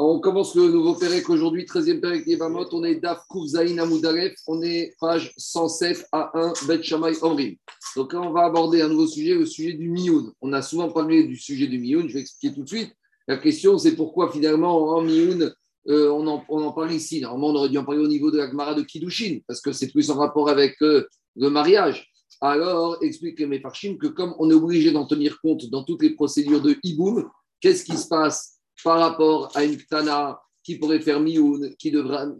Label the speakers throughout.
Speaker 1: On commence le nouveau Pérec aujourd'hui, 13e Pérec Yevamot. On est Daf Kouvzaïn Amoudaref. On est page 107 à 1, Bet Shamay Omrim. Donc là, on va aborder un nouveau sujet, le sujet du Mioun. On a souvent parlé du sujet du Mioun. Je vais expliquer tout de suite. La question, c'est pourquoi finalement, en Mioun, euh, on, en, parle ici. Normalement, on aurait dû en parler au niveau de la Gemara de Kiddushin, parce que c'est plus en rapport avec euh, le mariage. Alors, explique mes Mefarshim que comme on est obligé d'en tenir compte dans toutes les procédures de Iboum, qu'est-ce qui se passe par rapport à une Ktana qui pourrait faire Mioun, qui,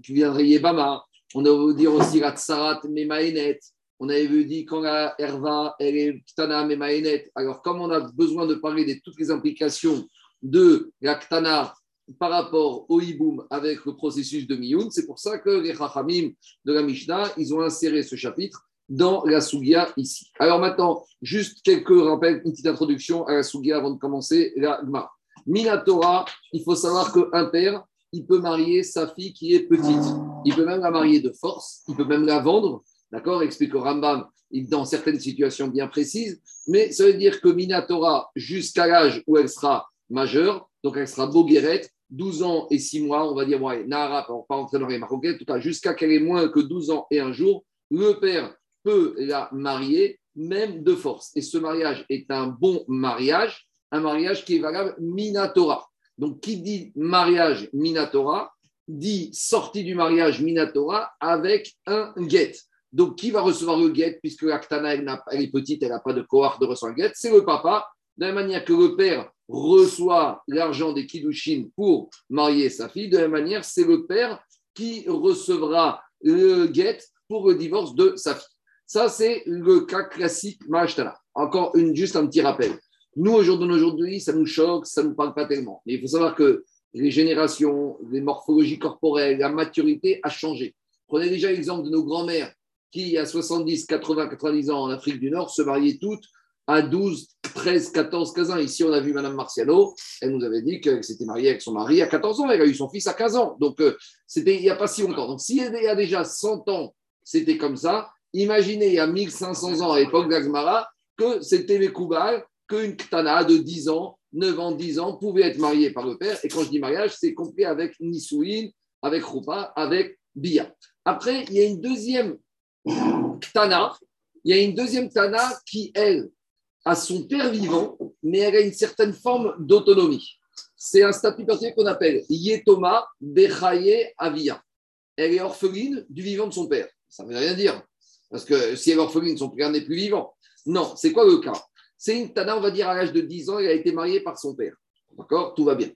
Speaker 1: qui viendrait Yebama. On a dire aussi la Tsarat Memaenet. On avait vu dire quand la Herva, elle est Ktana Memaenet. Alors, comme on a besoin de parler de toutes les implications de la Ktana par rapport au Hiboum avec le processus de Mioun, c'est pour ça que les Chachamim de la Mishnah, ils ont inséré ce chapitre dans la Sugia ici. Alors maintenant, juste quelques rappels, une petite introduction à la Sugia avant de commencer la Gemara. Minatora, il faut savoir qu'un père, il peut marier sa fille qui est petite. Il peut même la marier de force, il peut même la vendre. D'accord Explique Rambam dans certaines situations bien précises. Mais ça veut dire que Minatora, jusqu'à l'âge où elle sera majeure, donc elle sera boguerette, 12 ans et 6 mois, on va dire, ouais, Nahara, on va pas rentrer dans les marocains, en tout cas, jusqu'à qu'elle ait moins que 12 ans et un jour, le père peut la marier, même de force. Et ce mariage est un bon mariage un mariage qui est valable Minatora. Donc, qui dit mariage Minatora dit sortie du mariage Minatora avec un guet. Donc, qui va recevoir le guet puisque l'Aktana, elle, est petite, elle n'a pas de cohort de recevoir le guet C'est le papa. De la même manière que le père reçoit l'argent des Kiddushin pour marier sa fille, de la même manière, c'est le père qui recevra le guet pour le divorce de sa fille. Ça, c'est le cas classique Mahachtala. Encore une, juste un petit rappel. Nous, aujourd'hui, ça nous choque, ça ne nous parle pas tellement. Mais il faut savoir que les générations, les morphologies corporelles, la maturité a changé. Prenez déjà l'exemple de nos grands-mères qui, à 70, 80, 90 ans en Afrique du Nord, se mariaient toutes à 12, 13, 14, 15 ans. Ici, on a vu Madame Marciano, elle nous avait dit qu'elle s'était mariée avec son mari à 14 ans, elle a eu son fils à 15 ans. Donc, euh, c'était il n'y a pas si longtemps. Donc, s'il y a déjà 100 ans, c'était comme ça, imaginez il y a 1500 ans à l'époque d'Agmara que c'était les Koubal qu'une ktana de 10 ans, 9 ans, 10 ans pouvait être mariée par le père. Et quand je dis mariage, c'est compris avec Nisouin, avec Rupa, avec Bia. Après, il y a une deuxième ktana. Il y a une deuxième ktana qui, elle, a son père vivant, mais elle a une certaine forme d'autonomie. C'est un statut particulier qu'on appelle Yetoma Bechaye Avia. Elle est orpheline du vivant de son père. Ça ne veut rien dire. Parce que si elle est orpheline, son père n'est plus vivant. Non, c'est quoi le cas? C'est une Tana, on va dire, à l'âge de 10 ans, il a été marié par son père. D'accord? Tout va bien.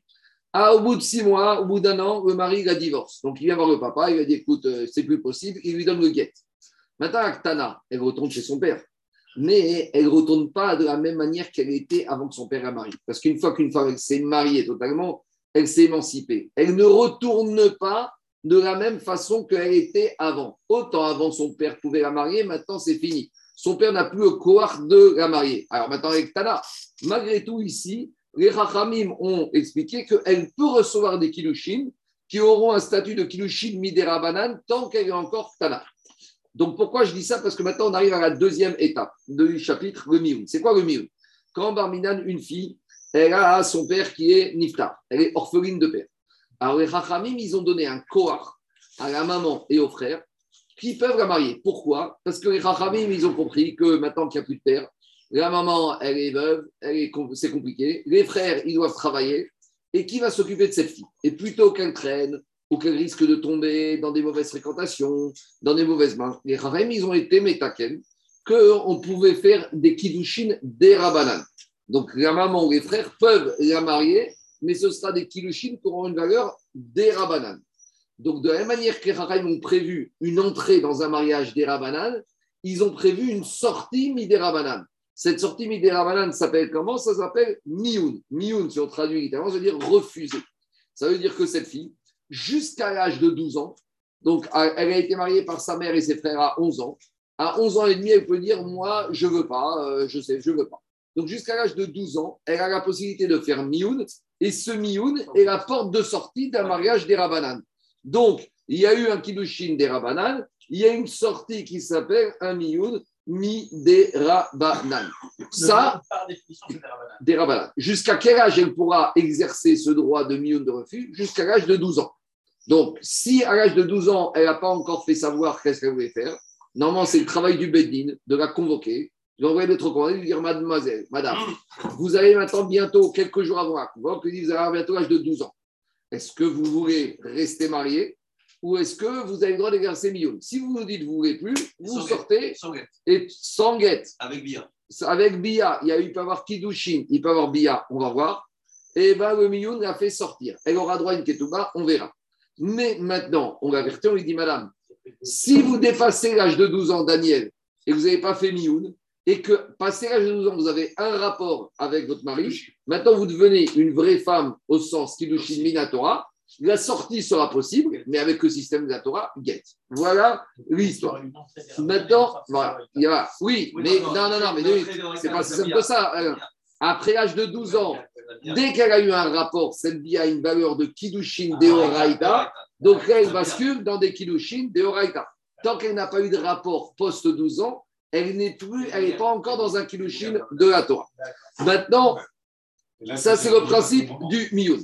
Speaker 1: Ah, au bout de six mois, au bout d'un an, le mari la divorce. Donc il vient voir le papa, il lui dit écoute, euh, c'est plus possible, il lui donne le guet. Maintenant, Tana, elle retourne chez son père. Mais elle ne retourne pas de la même manière qu'elle était avant que son père la marie. Parce qu'une fois qu'une femme s'est mariée totalement, elle s'est émancipée. Elle ne retourne pas de la même façon qu'elle était avant. Autant avant son père pouvait la marier, maintenant c'est fini son père n'a plus le cohort de la mariée. Alors maintenant, avec Tana, malgré tout, ici, les Rachamim ont expliqué qu'elle peut recevoir des Kilushin qui auront un statut de Kilushin Midera Banan tant qu'elle est encore Tana. Donc pourquoi je dis ça? Parce que maintenant, on arrive à la deuxième étape du chapitre, le Mioun. C'est quoi le Mioun Quand Barminan, une fille, elle a son père qui est Niftar, elle est orpheline de père. Alors les Rachamim, ils ont donné un cohort à la maman et au frère qui peuvent la marier. Pourquoi? Parce que les Rachamim, ils ont compris que maintenant qu'il n'y a plus de père, la maman, elle est veuve, c'est compliqué. Les frères, ils doivent travailler. Et qui va s'occuper de cette fille? Et plutôt qu'elle traîne ou qu'elle risque de tomber dans des mauvaises fréquentations, dans des mauvaises mains, les Rachamim, ils ont été métaken, qu'on pouvait faire des kiddushin des rabanan. Donc la maman ou les frères peuvent la marier, mais ce sera des kiddushin qui auront une valeur des rabanan. Donc, de la même manière que les Rahim ont prévu une entrée dans un mariage des Rabanan, ils ont prévu une sortie Midera Cette sortie Midera s'appelle comment? Ça s'appelle Mioun. Mioun, si on traduit littéralement, ça veut dire refuser. Ça veut dire que cette fille, jusqu'à l'âge de 12 ans, donc elle a été mariée par sa mère et ses frères à 11 ans. À 11 ans et demi, elle peut dire Moi, je veux pas, euh, je sais, je veux pas. Donc, jusqu'à l'âge de 12 ans, elle a la possibilité de faire Mioun. Et ce Mioun est la porte de sortie d'un mariage des Rabanan. Donc, il y a eu un Kiddushin des Rabanan, il y a une sortie qui s'appelle un Miyun mi des rabanan. Ça, des rabanan. Jusqu'à quel âge elle pourra exercer ce droit de mioun de refus Jusqu'à l'âge de 12 ans. Donc, si à l'âge de 12 ans, elle n'a pas encore fait savoir qu'est-ce qu'elle voulait faire, normalement, c'est le travail du Beddin de la convoquer, d'autres commandés, de lui dire Mademoiselle, Madame, vous allez maintenant bientôt, quelques jours avant la convoque, vous allez bientôt l'âge de 12 ans. Est-ce que vous voulez rester marié ou est-ce que vous avez le droit d'exercer million Si vous nous dites que vous ne voulez plus, vous sortez et sans guette.
Speaker 2: Avec Bia.
Speaker 1: Avec Bia, il, y a, il peut y avoir Kidushin, il peut y avoir Bia, on va voir. Et bien, le million l'a fait sortir. Elle aura droit à une ketouba, on verra. Mais maintenant, on l'avertit, on lui dit, Madame, si vous dépassez l'âge de 12 ans, Daniel, et vous n'avez pas fait Mioun, et que passé l'âge de 12 ans, vous avez un rapport avec votre mari, maintenant vous devenez une vraie femme au sens Kidushin Minatora, la sortie sera possible, mais avec le système de la Torah, get. Voilà l'histoire. Maintenant, voilà, il y a, oui, mais non, non, non, mais c'est pas si simple que ça. Après l'âge de 12 ans, dès qu'elle a eu un rapport, cette vie a une valeur de Kiddushin Deoraita, donc elle bascule dans des Kiddushin Deoraita. Tant qu'elle n'a pas eu de rapport post-12 ans, elle n'est plus, elle n'est pas encore dans un Kiddushin de la Torah. Maintenant, ça c'est le principe du Miyun.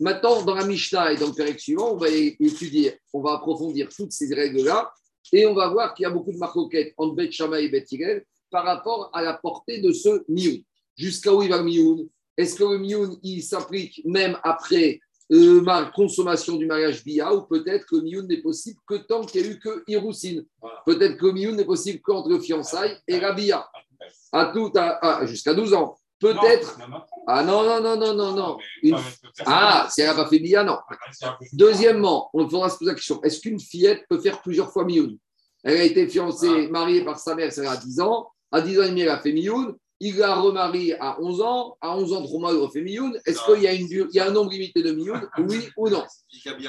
Speaker 1: Maintenant, dans la Mishnah et dans le Pérec suivant, on va étudier, on va approfondir toutes ces règles-là et on va voir qu'il y a beaucoup de marcoquettes entre Bet Shammai et Bet Hillel par rapport à la portée de ce Mioun. Jusqu'à où il va le Mioun Est-ce que le Mioun, il s'applique même après la consommation du mariage Bia ou peut-être que Mioun n'est possible que tant qu'il n'y a eu que Hiroussine Peut-être que Mioun n'est possible qu'entre le fiançailles et la Bia. À tout, à, jusqu'à 12 ans. Peut-être. Ah non, non, non, non, non, non. Ah, si elle n'a pas fait Bia, non. Deuxièmement, on faudra se poser la question est-ce qu'une fillette peut faire plusieurs fois Mioun? Elle a été fiancée, ah. mariée par sa mère, c'est à 10 ans. À 10 ans et demi, elle a fait Mioun. Il l'a remarié à 11 ans. À 11 ans, 3 mois, il refait Mioun. Est-ce qu'il y, a une, il y a un nombre limité de Mioun Oui ou non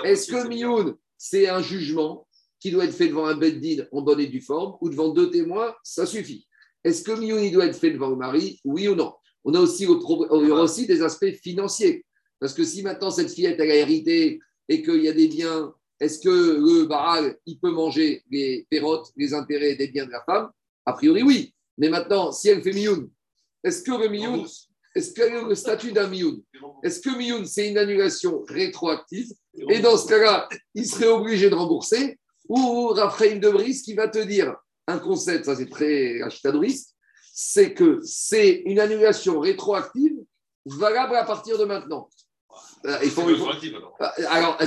Speaker 1: Est-ce que Mioun, c'est un jugement qui doit être fait devant un beddin en bonne et due forme ou devant deux témoins Ça suffit. Est-ce que Mioun, il doit être fait devant le mari Oui ou non? On a aussi, il y aura aussi des aspects financiers. Parce que si maintenant cette fillette elle a hérité et qu'il y a des biens, est-ce que le baral, il peut manger les pérotes, les intérêts des biens de la femme? A priori, oui. Mais maintenant, si elle fait mioun, est-ce que le mioun, est-ce que le statut d'un mioun Est-ce que mioun, c'est une annulation rétroactive Et dans ce cas-là, il serait obligé de rembourser Ou Raphaël de Brice qui va te dire un concept, ça c'est très achetadouriste, c'est que c'est une annulation rétroactive valable à partir de maintenant. Euh, il faut, alors,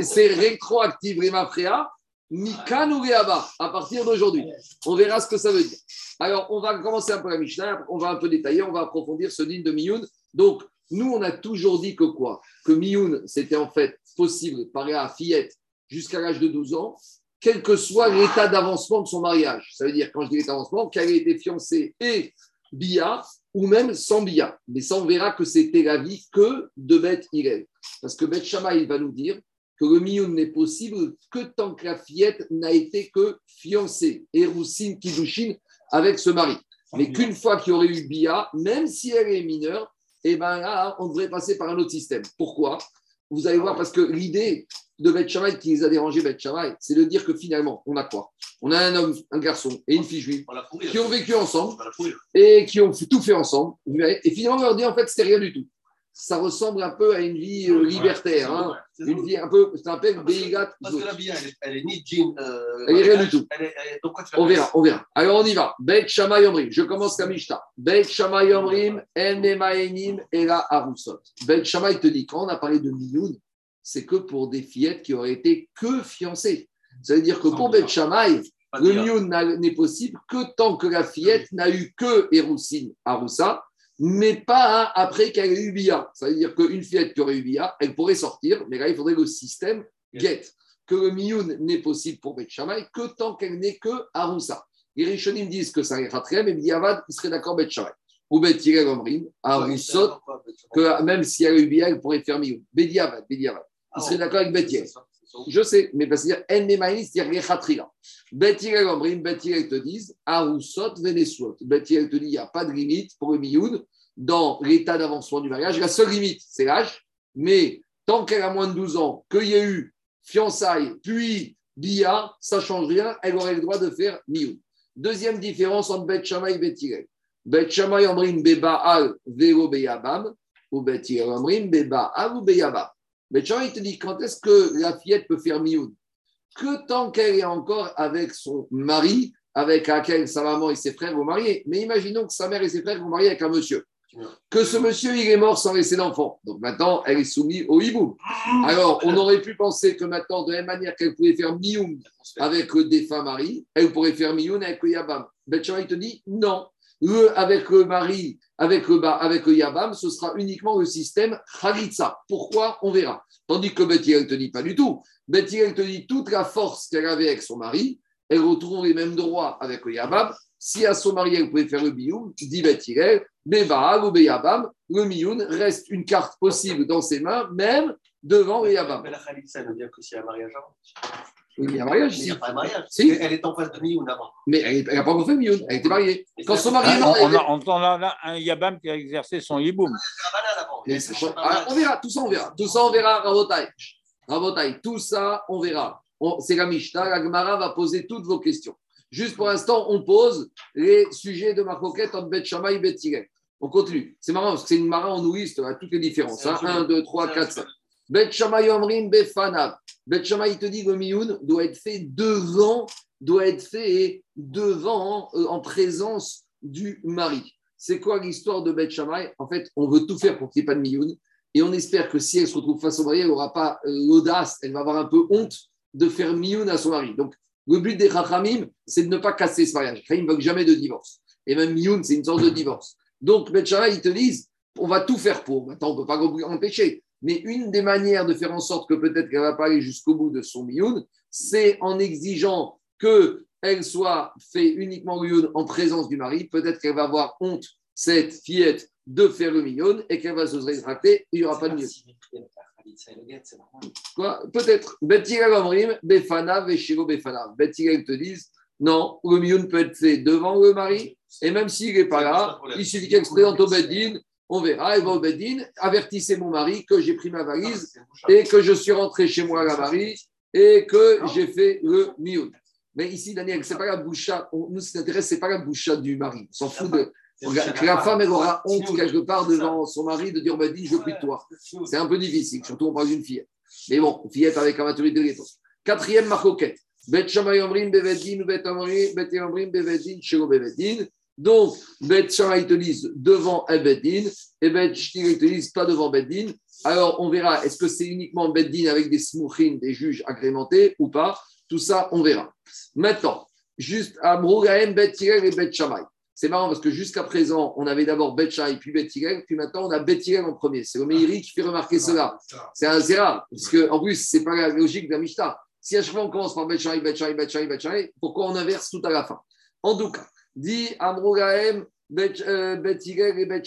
Speaker 1: c'est rétroactive, Rémafréa, Mikan ou à partir d'aujourd'hui. On verra ce que ça veut dire. Alors, on va commencer un peu la Mishnah, on va un peu détailler, on va approfondir ce digne de Miyun. Donc, nous, on a toujours dit que quoi? Que Miyun, c'était en fait possible par la fillette jusqu'à l'âge de 12 ans, quel que soit l'état d'avancement de son mariage. Ça veut dire, quand je dis l'état d'avancement, qu'elle ait été fiancée et Bia ou même sans Bia. Mais ça, on verra que c'était la vie que de Beth Hillel. Parce que Beth Shammai va nous dire que le mioun n'est possible que tant que la fillette n'a été que fiancée, Eroussine Kidushin, avec ce mari. Mais qu'une fois qu'il y aurait eu Bia, même si elle est mineure, eh ben là, on devrait passer par un autre système. Pourquoi? Vous allez voir, parce que l'idée, de Beth qui les a dérangés, Beth c'est de dire que finalement, on a quoi? On a un homme, un garçon et une fille juive qui ont vécu ensemble et qui ont tout fait ensemble. Et finalement, on leur dit en fait, c'était rien du tout. Ça ressemble un peu à une vie euh, libertaire, hein. une vie un peu, ça s'appelle Beigat.
Speaker 2: Parce que la vie, elle, est ni jean.
Speaker 1: Euh, elle est rien du tout. on verra, on verra. Alors on y va. Beth Shammai Omrim. Je commence la Mishta. Beth Shammai Omrim, Enemaenim et la Arusot. Beth Shammai te dit, quand on a parlé de Mioun, c'est que pour des fillettes qui auraient été que fiancées. Ça veut dire que pour Beth Shammai, le mieux n'est possible que tant que la fillette n'a eu que Eroussine Aroussa, mais pas après qu'elle ait eu Bia. Ça veut dire qu'une fillette qui aurait eu Bia, elle pourrait sortir, mais là, il faudrait le système get. Que le mioun n'est possible pour Beth Shammai que tant qu'elle n'est que Aroussa. Les Rishonim disent que ça ira très, mais Biavad, il serait d'accord Beth Shammai. Ou Beth Yirel Omrim, Aroussot, que même si elle a eu Bia, elle pourrait faire mioun. Bediavad, Bediavad. Il serait d'accord avec Bethia. Je sais, mais parce a Rechatria. Bethia et Gomrim, Bethia te disent Arusot Venesuot. Bethia te dit il n'y a pas de limite pour le Mioun dans l'état d'avancement du mariage. La seule limite, c'est l'âge. Mais tant qu'elle a moins de 12 ans, qu'il y a eu fiançailles, puis Bia, ça change rien, elle aurait le droit de faire Mioun. Deuxième différence entre Bet Shammai et Bet Hillel. Bet Shammai Omrim Beba'al Vero Beyabam, ou Bet Hillel Omrim Beba'al ou Beyabam. Bet Shammai te dit quand est-ce que la fillette peut faire Mioun Que tant qu'elle est encore avec son mari, avec laquelle sa maman et ses frères vont marier. Mais imaginons que sa mère et ses frères vont marier avec un monsieur que ce monsieur, il est mort sans laisser d'enfant. Donc maintenant, elle est soumise au hibou. Alors, on aurait pu penser que maintenant, de la même manière qu'elle pouvait faire mioum avec le défunt mari, elle pourrait faire mioum avec le yabam. Betchama, il te dit non. Le, avec le mari, avec le, avec le yabam, ce sera uniquement le système khalitsa. Pourquoi? On verra. Tandis que Betty, elle te dit pas du tout. Betty, elle te dit toute la force qu'elle avait avec son mari, elle retrouve les mêmes droits avec le yabam. Si à son mari, elle pouvait faire le bioum, dit Betty, Bebaal ou Beyabam, le Miyun reste une carte possible dans ses mains, même devant le Yabam.
Speaker 2: Mais la Khalitsa, elle veut dire que s'il y a un mariage avant.
Speaker 1: Oui, il y a un mariage
Speaker 2: Il n'y a pas de mariage.
Speaker 1: Si.
Speaker 2: Elle est en face de Miyun avant.
Speaker 1: Mais elle n'a pas encore fait Miyun, elle était mariée. Quand son mari est
Speaker 3: Ah,
Speaker 1: mort,
Speaker 3: on, on a là un Yabam qui a exercé son Yiboum.
Speaker 1: C'est- Ah, on verra, tout ça on verra. Tout ça on verra, Rabotai. Rabotai, tout ça on verra. C'est la Mishnah, la Gemara va poser toutes vos questions. Juste pour l'instant, on pose les sujets de ma coquette entre Bet Shammai et Bet. On continue. C'est marrant parce que c'est une Mara en nous liste à toutes les différences.
Speaker 2: C'est un
Speaker 1: 1, 2, 3,
Speaker 2: C'est un
Speaker 1: 4,
Speaker 2: seul.
Speaker 1: 5. Bet Shammai Omrim Befanav. Bet Shammai te dit que le Miyun doit être fait devant, doit être fait devant, euh, en présence du mari. C'est quoi l'histoire de Bet Shammai? En fait, on veut tout faire pour qu'il n'y ait pas de Miyun. Et on espère que si elle se retrouve face au mari, elle n'aura pas euh, l'audace, elle va avoir un peu honte de faire Miyun à son mari. Donc, le but des Chachamim, c'est de ne pas casser ce mariage. Chachamim ne veulent jamais de divorce. Et même Miyun, c'est une sorte de divorce. Donc, Bet Shammai, ils te disent, on va tout faire pour. Maintenant, on ne peut pas empêcher. Mais une des manières de faire en sorte que peut-être qu'elle ne va pas aller jusqu'au bout de son Miyun, c'est en exigeant qu'elle soit fait uniquement Miyun en présence du mari. Peut-être qu'elle va avoir honte, cette fillette, de faire le Miyun et qu'elle va se rétracter. Il n'y aura pas de Miyun. Quoi? Peut-être. Bethilel Amrim, Befana, Veshiro Befana. Bethilel te disent non, le Miyun peut être fait devant le mari, et même s'il n'est pas là, il suffit qu'elle se présente au Beddin, on verra, elle va au Beddin, avertissez mon mari que j'ai pris ma valise et que je suis rentré chez moi à la mari et que j'ai fait le Miyun. Mais ici, Daniel, c'est pas la boucha, on- nous, ce qui intéresse, c'est pas la boucha du mari. On s'en fout de. Que la femme, elle aura honte quelque part devant son mari de dire Beddin, je veux plus de toi. C'est un peu difficile, surtout on parle d'une fillette. Mais bon, fillette avec la maturité de l'époque. Quatrième marcoquette. Bet Shammai Omrim Bevedin, Bet Omrim, Bet Omrim Bevedin, Shelo Bevedin. Donc, Bet Shammai te disent devant un et Bet Shtil te disent pas devant Beddin. Alors, on verra, est-ce que c'est uniquement Beddin avec des smouchines, des juges agrémentés ou pas? Tout ça, on verra. Maintenant, juste Bet Hillel et Bet Shammai. C'est marrant parce que jusqu'à présent, on avait d'abord Bet Shammai puis Bet Hillel, puis maintenant on a Bet Hillel en premier. C'est le Meiri qui fait remarquer cela. C'est assez rare, parce que en plus, c'est pas la logique la Mishnah. Si à chaque fois on commence par Bet Shammai, Bet Shammai, Bet Shammai, Bet pourquoi on inverse tout à la fin? En tout cas, dit Amrougaem, Bet euh, et Bet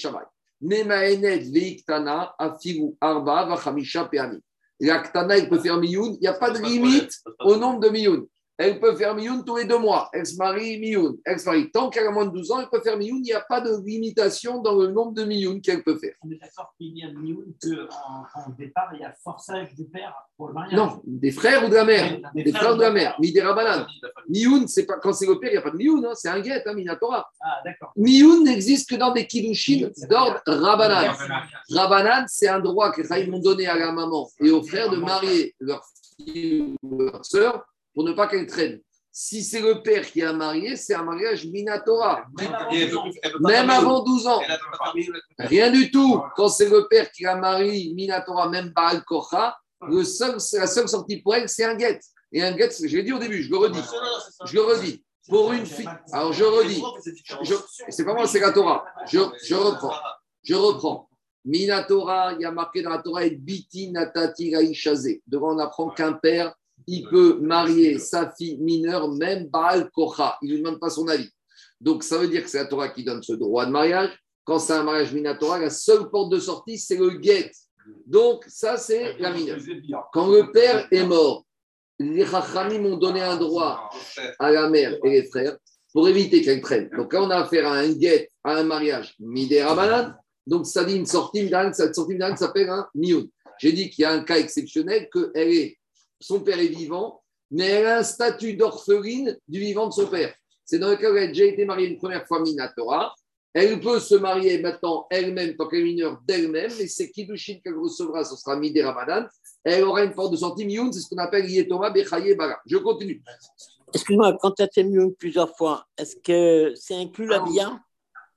Speaker 1: afigu arba vachamisha peami. La ktana, il peut faire miyun, il n'y a pas de limite au nombre de miyun. Elle peut faire miyun tous les deux mois. Elle se marie miyun. Elle se marie. Tant qu'elle a moins de 12 ans, elle peut faire miyun. Il n'y a pas de limitation dans le nombre de miyun qu'elle peut faire.
Speaker 4: On est d'accord qu'il y a Mioun qu'en en départ, il y a forçage du père pour le mariage.
Speaker 1: Non, des frères ou de la mère.
Speaker 4: Des
Speaker 1: Des frères ou de la mère. Midera banane. Miyun, c'est pas quand c'est le père, il n'y a pas de miyun, hein, c'est un guet, hein, Minatora.
Speaker 4: Ah, d'accord.
Speaker 1: Miyun n'existe que dans des kiddushin d'ordre Rabbanan. Rabbanan, c'est un droit que Chaim ont donné à la maman et aux frères de marier leur fille ou leur sœur pour ne pas qu'elle traîne. Si c'est le père qui a marié, c'est un mariage Minatora.
Speaker 4: Même avant
Speaker 2: Et elle
Speaker 4: 12 ans.
Speaker 1: Même avant 12 ans. Rien du tout. Quand c'est le père qui a marié Minatora, même Baal Kocha, le seul, la seule sortie pour elle, c'est un guet. Et un guet, je l'ai dit au début, je le redis. Je le redis. Pour une fille. Alors je redis. C'est pas moi, c'est la Torah. Je, je reprends. Je reprends. Minatora, il y a marqué dans la Torah, et biti natati. Devant, on apprend qu'un père, il peut marier sa fille mineure, même Baal Kocha. Il ne lui demande pas son avis. Donc, ça veut dire que c'est la Torah qui donne ce droit de mariage. Quand c'est un mariage Minatora, la seule porte de sortie, c'est le guet. Donc, ça, c'est la mineure. Quand le père est mort, les Chachamim ont donné un droit à la mère et les frères pour éviter qu'elle traîne. Donc là, on a affaire à un guet, à un mariage midera banane. Donc ça dit une sortie cette sortie midane s'appelle un mioun. J'ai dit qu'il y a un cas exceptionnel que elle est, son père est vivant mais elle a un statut d'orpheline du vivant de son père. C'est dans le cas où elle a déjà été mariée une première fois Minatora. Elle peut se marier maintenant elle-même, tant qu'elle est mineure d'elle-même, mais c'est Kiddushin qu'elle recevra, ce sera Midé Ramadan. Elle aura une forme de Mioun, c'est ce qu'on appelle Yetoma Bechaye Bara. Je continue.
Speaker 5: Excuse-moi, quand as fait mieux plusieurs fois, est-ce que c'est inclus la bia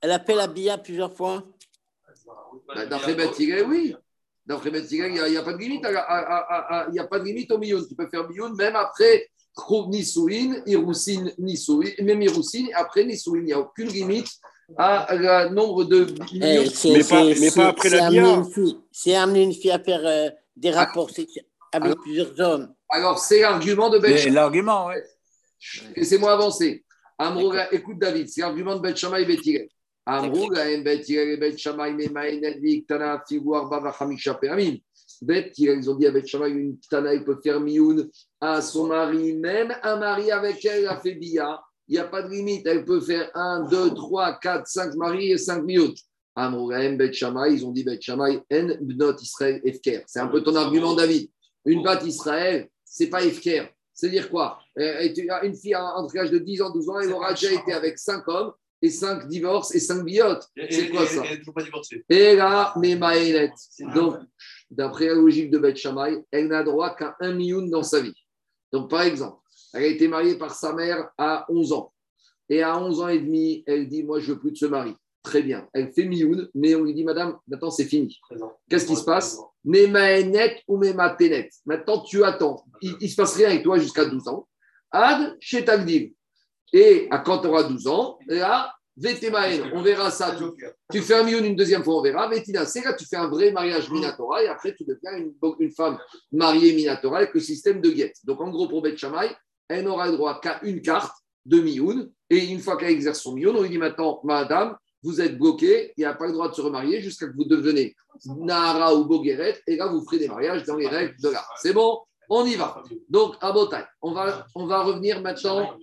Speaker 5: Elle a fait la bia plusieurs fois?
Speaker 1: Bah, D'après Hillel, oui. D'après Bet Hillel, il n'y a, pas de limite. à la- à- à- à- Il n'y a pas de limite au Mioun. Tu peux faire Mioun même après Nisouin, Irousin Nisouin, même Irousin, et après Nisouin. Il n'y a aucune limite à le nombre de
Speaker 5: Eh, c'est-
Speaker 3: Mais pas- mais après la
Speaker 5: amener
Speaker 3: bia.
Speaker 5: une fille- C'est amener une fille à faire euh, des
Speaker 1: Ah.
Speaker 5: rapports sexuels avec
Speaker 1: Alors-
Speaker 5: plusieurs hommes.
Speaker 1: Alors, c'est l'argument de Bet
Speaker 3: C'est L'argument, ouais.
Speaker 1: Laissez-moi avancer. Écoute David, c'est l'argument de Bet Shammai et Bet Hillel, ils ont dit à Bet Shammai, une Tana, il peut faire mioun à son mari, même un mari avec elle a fait bia. Il n'y a pas de limite. Elle peut faire 1, 2, 3, 4, 5 maris et 5 mioun. Amrouga, em Bet Shammai, ils ont dit Bet Shammai, en bnot Israël efker. C'est un peu ton argument, David. Une batte Israël, c'est pas efker. C'est-à-dire quoi? Euh, Une fille entre l'âge de 10 ans, 12 ans, elle aura déjà été avec 5 hommes et 5 divorces et 5 biotes. C'est quoi ça
Speaker 2: Elle n'est toujours pas divorcée.
Speaker 1: Et là, mes maïnettes. Donc, d'après la logique de Beth Shammai, elle n'a droit qu'à un mioun dans sa vie. Donc, par exemple, elle a été mariée par sa mère à 11 ans. Et à 11 ans et demi, elle dit Moi, je veux plus de ce mari. Très bien. Elle fait mioun, mais on lui dit Madame, maintenant c'est fini. Qu'est-ce qui se passe mes maënettes ou mes maténettes. Maintenant, tu attends. Il ne se passe rien avec toi jusqu'à 12 ans. Ad chez Tagdim. Et à quand tu auras 12 ans, là, Vétémaën, on verra ça. Tu, tu fais un million une deuxième fois, on verra. Vétina, c'est là, tu fais un vrai mariage Minatora et après, tu deviens une, femme mariée Minatora avec le système de guette. Donc, en gros, pour Shammai, elle n'aura droit qu'à une carte de Mioun. Et une fois qu'elle exerce son Mioun, on lui dit maintenant, madame, vous êtes bloqué, il n'y a pas le droit de se remarier jusqu'à que vous devenez Nahara ou Bogueret, et là, vous ferez des mariages dans les règles de l'art. C'est bon On y va. Donc, à Botaï, on va, on va revenir maintenant,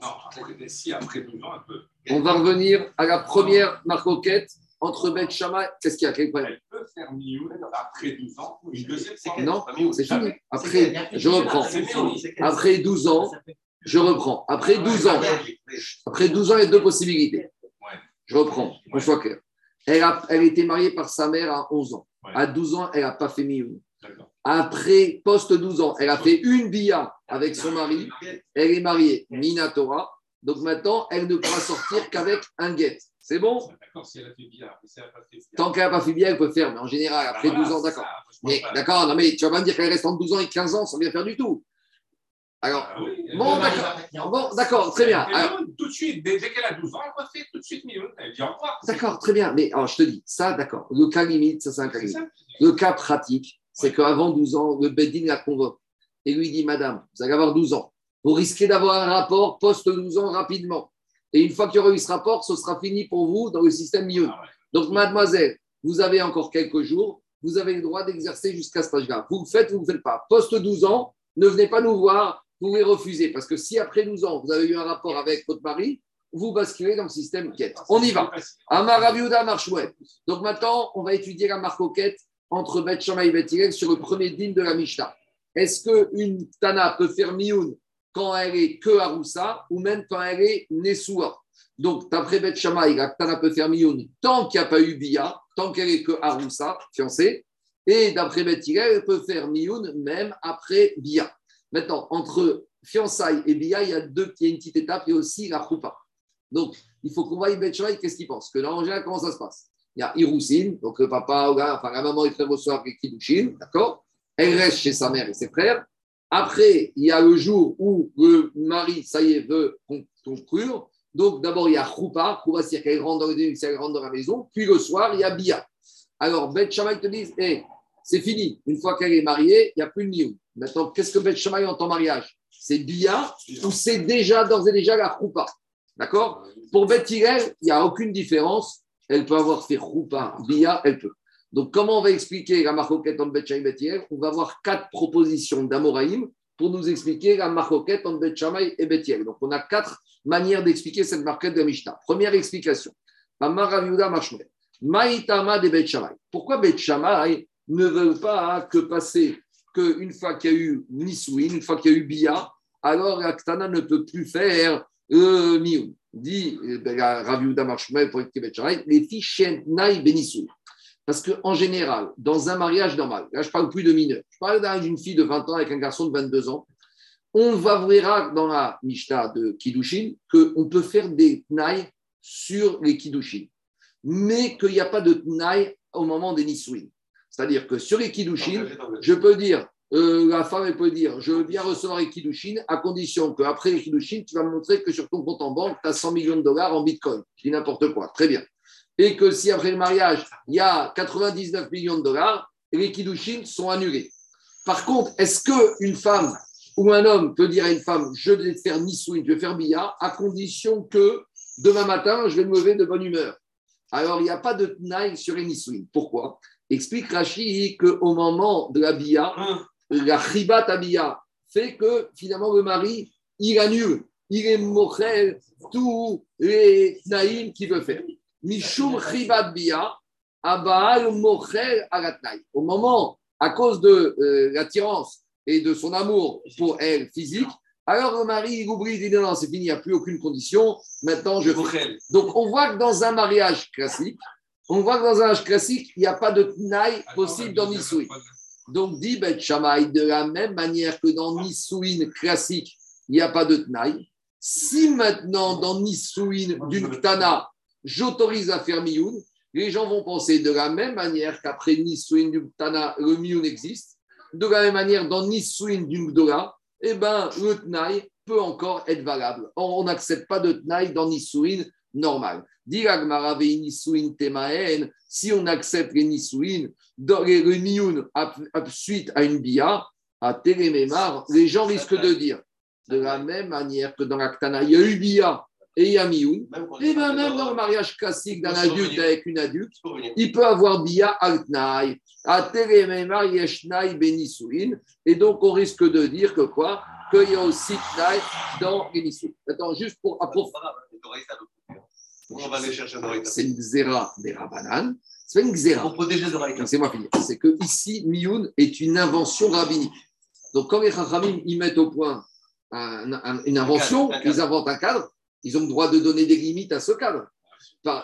Speaker 6: Non, après, si après 12 ans, elle peut.
Speaker 1: on va revenir à la première marcoquette entre Beth Shammai. Qu'est-ce qu'il y a Quel problème
Speaker 6: Elle peut faire Mioun après 12 ans, une deuxième fois.
Speaker 1: Non, c'est fini. Après, je reprends. Après 12 ans, je reprends. Après 12 ans, après 12 ans, il y a deux possibilités. Je reprends, qu'on soit clair. Elle a, elle était mariée par sa mère à 11 ans. À 12 ans, elle n'a pas fait Mioun. Après, post-12 ans, elle a fait une bia avec son mari. Elle est mariée, Minatora. Donc maintenant, elle ne pourra sortir qu'avec un guet. C'est bon?
Speaker 6: D'accord, si elle a fait bien, après, si elle n'a pas fait bien.
Speaker 1: Tant qu'elle n'a pas fait bien, elle peut faire. Mais en général, après
Speaker 6: Bah voilà,
Speaker 1: 12 ans, d'accord. Mais d'accord, non, mais tu vas pas me dire qu'elle reste entre 12 ans et 15 ans sans bien faire du tout. Alors,
Speaker 6: Ah oui, elle
Speaker 1: bon, d'accord. Bon, très bien. Alors,
Speaker 6: tout de suite, dès, qu'elle a 12 ans, elle refait tout de suite Mioun. Elle dit au revoir.
Speaker 1: D'accord, très bien. Mais alors, je te dis, ça, d'accord. Le cas limite, ça, c'est un cas limite. Le cas pratique, c'est qu'avant 12 ans, le Beddin la convoque et lui dit Madame, vous allez avoir 12 ans. Vous risquez d'avoir un rapport post-12 ans rapidement. Et une fois qu'il y aura eu ce rapport, ce sera fini pour vous dans le système Mioun.
Speaker 6: Ah.
Speaker 1: Donc, mademoiselle, vous avez encore quelques jours, vous avez le droit d'exercer jusqu'à cet âge-là. Vous le faites, vous ne le faites pas. Post-12 ans, ne venez pas nous voir, vous pouvez refuser. Parce que si après 12 ans, vous avez eu un rapport avec votre mari, vous basculez dans le système quête. On y va. Amaraviuda Marchouet. Donc maintenant, on va étudier la marcoquette entre Beth Shammai et Beth Hillel sur le premier din de la Mishnah. Est-ce qu'une Tana peut faire Mioun quand elle est que Aroussa ou même quand elle est Nessoua Donc, d'après Beth Shammai, la Tana peut faire Mioun tant qu'il n'y a pas eu Bia, tant qu'elle est que Aroussa, fiancée. Et d'après Beth Hillel, elle peut faire Mioun même après Bia. Maintenant, entre fiançailles et Bia, il y a deux, il y a une petite étape, a aussi la Choupa. Donc, il faut qu'on voie Beth Shammai, qu'est-ce qu'il pense? Que là, en général, comment ça se passe? Il y a Iroussine, donc le papa, enfin la maman, il fait recevoir avec Kiddushin, d'accord? Elle reste chez sa mère et ses frères. Après, il y a le jour où le mari, ça y est, veut con- conclure. Donc, d'abord, il y a Choupa, Choupa, c'est-à-dire qu'elle rentre, dans le- qu'elle rentre dans la maison. Puis le soir, il y a Bia. Alors, Beth Shammai te dit, hey, c'est fini. Une fois qu'elle est mariée, il n'y a plus de Mioun. Maintenant, qu'est-ce que Beth Shammai entend mariage? C'est Bia ou c'est déjà, d'ores et déjà, la Choupa D'accord? Pour Beth Hillel, il n'y a aucune différence. Elle peut avoir fait Choupa, Bia, elle peut. Donc, comment on va expliquer la Shammai et Beth Hillel On va avoir quatre propositions d'Amoraïm pour nous expliquer la marcoquette entre Beth Shammai et Beth Hillel. Donc, on a quatre manières d'expliquer cette marquette de Mishnah. Première explication. Maïtama de Beth Shammai. Pourquoi Beth Shammai ne veut pas que passer qu'une fois qu'il y a eu Nisouin, une fois qu'il y a eu Bia, alors la Ktana ne peut plus faire le mioun. Dit euh, ben, Rav Yehuda Marshmel pour les filles Nai Benissou. Parce qu'en général, dans un mariage normal, là je parle plus de mineurs, je parle d'un- d'une fille de 20 ans avec un garçon de 22 ans, on va verra dans la Mishnah de Kiddushin qu'on peut faire des Tnaï sur les Kiddushin, mais qu'il n'y a pas de Tnaï au moment des Nisouin. C'est-à-dire que sur les Kiddushin, je peux dire, euh, la femme peut dire, je veux bien recevoir les Kiddushin à condition qu'après les Kiddushin, tu vas me montrer que sur ton compte en banque, tu as 100 millions de dollars en Bitcoin. Je dis n'importe quoi. Très bien. Et que si après le mariage, il y a 99 millions de dollars, les Kiddushin sont annulés. Par contre, est-ce qu'une femme ou un homme peut dire à une femme, je vais te faire Nisouin, je vais faire Bia, à condition que demain matin, je vais me lever de bonne humeur? Alors, il n'y a pas de Tnaï sur les Nisouin. Pourquoi? Explique Rashi qu'au moment de la Bia, la chibat abia fait que finalement le mari, il annule, il est mochel tous les naïms qu'il veut faire. Mishum chibat bia, abaal mochel alatnaï. Au moment, à cause de euh, l'attirance et de son amour pour elle physique, alors le mari, il oublie, il dit non, non, c'est fini, il n'y a plus aucune condition, maintenant je fais. Donc on voit que dans un mariage classique, on voit que dans un mariage classique, il n'y a pas de tnaï possible dans Nisui. Donc, dit Bet de la même manière que dans Nisouin classique, il n'y a pas de Tnaï. Si maintenant, dans Nisouin d'une j'autorise à faire Mioun, les gens vont penser de la même manière qu'après Nisouin d'une le Mioun existe. De la même manière, dans Nisouin d'une eh ben, le Tnaï peut encore être valable. Or, on n'accepte pas de Tnaï dans Nisouin normal. Si on accepte les les, le ap- suite à une Bia, à Télémémar, les gens risquent de dire, de la même manière que dans la Ktana, il y a eu Bia et il y a Mioun, et bien même dans le mariage classique d'un adulte avec une adulte, il peut avoir Bia Altnaï, à Télémémar, Yeshnaï, Benisouin, et donc on risque de dire que quoi? Qu'il y a aussi Tnaï dans Nisouin. Attends, juste pour approfondir.
Speaker 2: On va aller chercher.
Speaker 1: C'est une Xéra des Rabanan, c'est pas une Xéra.
Speaker 2: Pour protéger Doraïta.
Speaker 1: Laissez-moi finir. C'est que ici, Mioun est une invention rabbinique. Donc, quand les Chachamim ils mettent au point un- un- une invention,
Speaker 2: Un cadre, un cadre.
Speaker 1: ils inventent un cadre, ils ont le droit de donner des limites à ce cadre.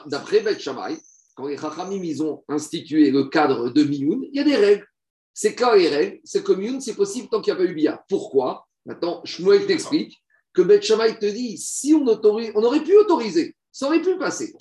Speaker 1: D'après Beth Shammai, quand les Chachamim ils ont institué le cadre de Mioun, il y a des règles. C'est quoi les règles C'est que Mioun, c'est possible tant qu'il n'y a pas eu Bia. Pourquoi? Maintenant, Shmuel t'explique que Beth Shammai te dit si on autorise, on aurait pu autoriser, ça aurait pu passer.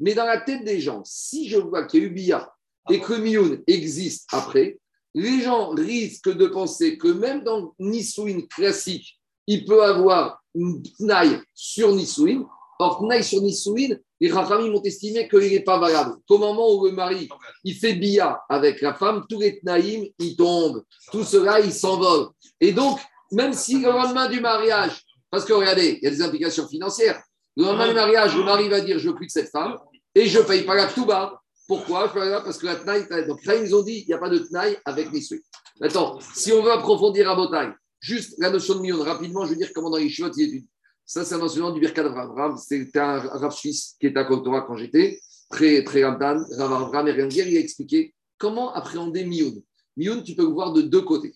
Speaker 1: Mais dans la tête des gens, si je vois qu'il y a eu Bia et que Mioun existe après, les gens risquent de penser que même dans Nisouin classique, il peut avoir une Tnaï sur Nisouin. Or, Tnaï sur Nisouin, les Rachamim ont estimé qu'il n'est pas valable. Qu'au moment où le mari il fait Bia avec la femme, tous les Tnaïm, ils tombent. Tout cela, il s'envole. Et donc, même si le lendemain du mariage, parce que regardez, il y a des implications financières. Le lendemain du mariage, le mari va dire Je de cette femme et je ne paye pas la Touba. Pourquoi? Parce que la Tnaï, donc là, ils ont dit il n'y a pas de Tnaï avec Nisui. Maintenant, si on veut approfondir à Botaï, juste la notion de million, rapidement, je veux dire comment dans les chiottes il étudie. Ça, c'est un enseignement du Birkat Avraham. C'était un Rav suisse qui était à Koltora quand j'étais, très, très Ramdan, Rav Avraham Erenger, il a expliqué comment appréhender Mioun. Mioun, tu peux voir de deux côtés.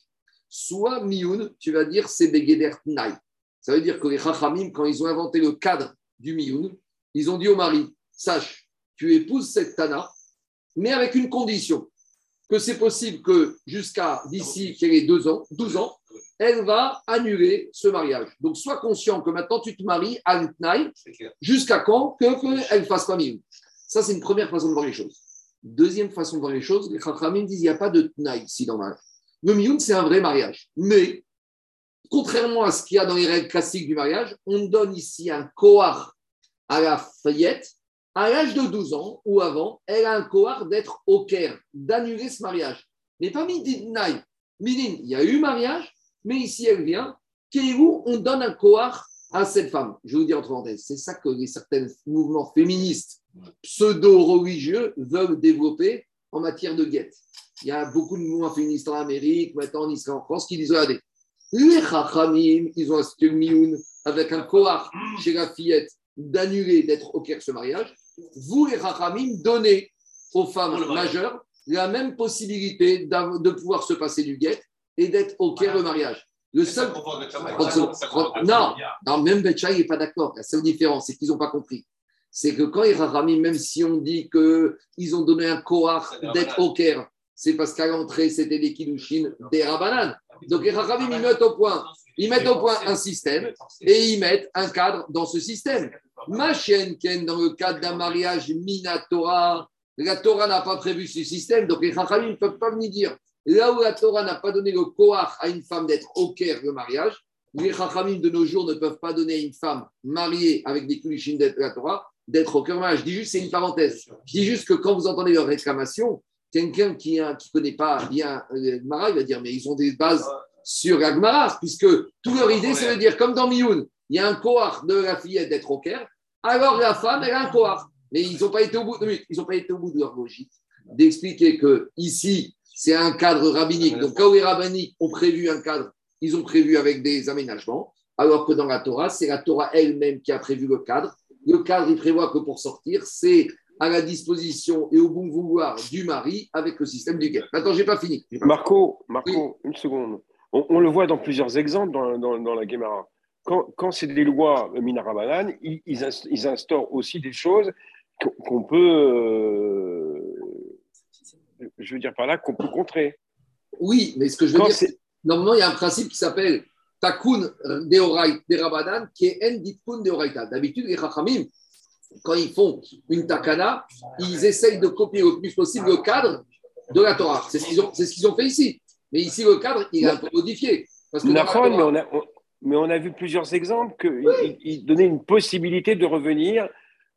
Speaker 1: Soit Mioun, tu vas dire c'est Begeder Tnaï. Ça veut dire que les Chachamim, quand ils ont inventé le cadre du Mioun, ils ont dit au mari sache, tu épouses cette Tana, mais avec une condition que c'est possible que jusqu'à d'ici qu'elle ait deux ans, 12 ans, elle va annuler ce mariage. Donc, sois conscient que maintenant tu te maries à une jusqu'à quand qu'elle ne fasse pas Mioun. Ça, c'est une première façon de voir les choses. Deuxième façon de voir les choses, les Chachamim disent il n'y a pas de Tnaï ici dans mariage. Le Mioun, c'est un vrai mariage. Mais, contrairement à ce qu'il y a dans les règles classiques du mariage, on donne ici un koar à la fillette à l'âge de 12 ans ou avant, elle a un koar d'être au Caire, d'annuler ce mariage. Mais pas Midinaï. Midin, il y a eu mariage, mais ici elle vient. Kéhou, on donne un koar à cette femme. Je vous dis entre parenthèses, c'est ça que les certains mouvements féministes pseudo-religieux veulent développer en matière de guette. Il y a beaucoup de mouvements féministes en Amérique, maintenant en Israël, en France, qui disent regardez, les Chachamim, ils ont institué le Mioun avec un koar chez la fillette d'annuler, d'être au Caire ce mariage. Vous, les Chachamim, donnez aux femmes majeures la même possibilité de pouvoir se passer du guet et d'être au Caire le mariage. Le seul. Non, non, même Betchaï n'est pas d'accord. La seule différence, c'est qu'ils n'ont pas compris. C'est que quand les Rahamim, même si on dit qu'ils ont donné un Kohar d'être au Caire, c'est parce qu'à l'entrée, c'était des Kiddushin des Rabanan. Donc les Rahamim, ils mettent au point, ils mettent au point un système et ils mettent un cadre dans ce système. Machen Ken, dans le cadre d'un mariage Minatora, la Torah n'a pas prévu ce système, donc les Chachamim ne peuvent pas venir dire là où la Torah n'a pas donné le Koach à une femme d'être au Caire le mariage, les Chachamim de nos jours ne peuvent pas donner à une femme mariée avec des Kulishin de la Torah d'être au cœur mariage. Je dis juste, c'est une parenthèse. Je dis juste que quand vous entendez leur réclamation, quelqu'un qui ne connaît pas bien euh, Gemara, il va dire mais ils ont des bases sur la Gemara, puisque toute leur idée, c'est de dire, comme dans Mioun, il y a un Kohar de la fillette d'être au Caire, alors la femme, elle a un Kohar. Mais ils n'ont pas été au bout de pas été au bout de leur logique d'expliquer que ici, c'est un cadre rabbinique. Donc, quand les rabbiniques ont prévu un cadre, ils ont prévu avec des aménagements, alors que dans la Torah, c'est la Torah elle-même qui a prévu le cadre. Le cadre, il prévoit que pour sortir, c'est à la disposition et au bon vouloir du mari avec le système du guet. Attends, j'ai pas fini. Pas-
Speaker 7: Marco, Marco, une seconde. On, on le voit dans plusieurs exemples dans, dans- dans la Gemara. Quand, quand c'est des lois Minarabanan, ils, ils inst- ils instaurent aussi des choses qu'on peut, euh, je veux dire par là, qu'on peut contrer.
Speaker 1: Oui, mais ce que je veux
Speaker 7: Quand
Speaker 1: dire,
Speaker 7: c'est-
Speaker 1: Normalement, il y a un principe qui s'appelle Takun de Rabadan, qui est En Ditkun Deoraita. D'habitude, les Chachamim, quand ils font une takana, ils essayent de copier au plus possible le cadre de la Torah. C'est ce qu'ils ont, ce fait ici. Mais ici, le cadre, il est un peu modifié. Parce que
Speaker 7: mais on, a, on- mais on a vu plusieurs exemples qu'ils ils donnaient une possibilité de revenir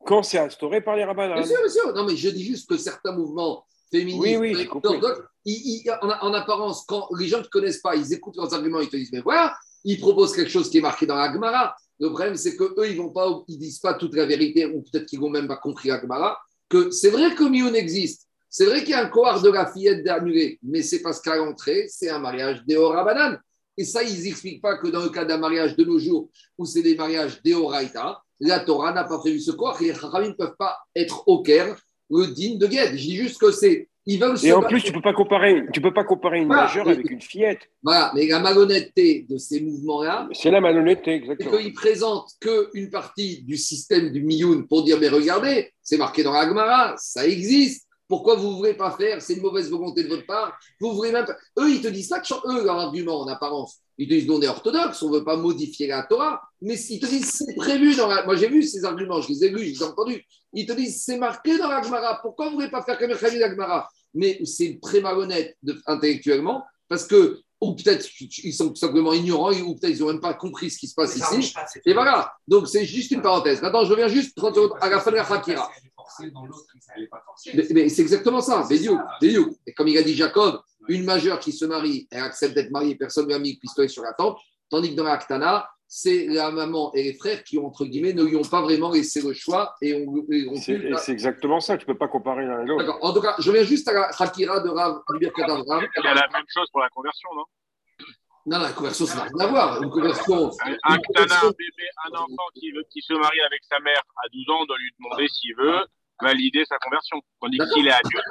Speaker 7: quand c'est instauré par les rabbins.
Speaker 1: Bien sûr, bien sûr. Non, mais je dis juste que certains mouvements féministes,
Speaker 7: Oui, oui,
Speaker 1: ils- ils- en, en apparence, quand les gens ne connaissent pas, ils écoutent leurs arguments, ils te disent, mais voilà, ils proposent quelque chose qui est marqué dans la Gemara. Le problème, c'est qu'eux, ils ils disent pas toute la vérité, ou peut-être qu'ils n'ont même pas compris la Gemara, que c'est vrai que Mioun existe. C'est vrai qu'il y a un cohort de la fillette d'annulé, mais c'est parce qu'à l'entrée, c'est un mariage déorabanan. Et ça, ils n'expliquent pas que dans le cas d'un mariage de nos jours, où c'est des mariages déoraita, la Torah n'a pas prévu ce corps et les Chachamim ne peuvent pas être au Caire le digne de guette. Je dis juste que c'est. Ils veulent se
Speaker 7: Et en plus, tu peux pas comparer, tu peux pas comparer une
Speaker 1: Voilà.
Speaker 7: majeure avec une fillette.
Speaker 1: Voilà, mais la malhonnêteté de ces mouvements-là,
Speaker 7: C'est la malhonnêteté, exactement.
Speaker 1: qu'ils présentent qu'une partie du système du Mioun pour dire mais regardez, c'est marqué dans la Gemara, ça existe. Pourquoi vous ne voulez pas faire C'est une mauvaise volonté de votre part. Vous voulez même pas... Eux, ils te disent pas que eux, leur argument en apparence, ils te disent nous, on est orthodoxe, on ne veut pas modifier la Torah, mais ils te disent c'est prévu dans la. Moi, j'ai vu ces arguments, je les ai lus, je les ai entendus. Ils te disent c'est marqué dans la Gemara. Pourquoi vous ne voulez pas faire comme la Gemara? Mais c'est très malhonnête de- intellectuellement parce que, ou peut-être ils sont tout simplement ignorants, ou peut-être ils n'ont même pas compris ce qui se passe ici.
Speaker 4: pas,
Speaker 1: Et voilà, donc c'est juste une parenthèse. Maintenant, je reviens juste 30 secondes à la fin de la Hakira.
Speaker 6: Forcée dans l'autre, elle n'est pas forcée.
Speaker 1: Mais, mais c'est exactement ça, Bédiou. Et comme il a dit Jacob, une majeure qui se marie, elle accepte d'être mariée, personne ne lui a mis le pistolet sur la tempe, tandis que dans la Aktana, c'est la maman et les frères qui, entre guillemets, ne lui ont pas vraiment laissé le choix et ont, et ont
Speaker 7: C'est exactement ça, tu peux pas comparer l'un et l'autre.
Speaker 1: En tout cas, je reviens juste à la Hakira de Rav, du Birkat Avram.
Speaker 8: Il y a la même chose pour la conversion, non?
Speaker 1: Non, la conversion, ça n'a rien à voir. Une conversion.
Speaker 8: Un Ktana, un
Speaker 1: conversion-
Speaker 8: bébé, un enfant qui, veut, qui se marie avec sa mère à 12 ans, on doit lui demander s'il veut valider sa conversion. Tandis que s'il est adulte,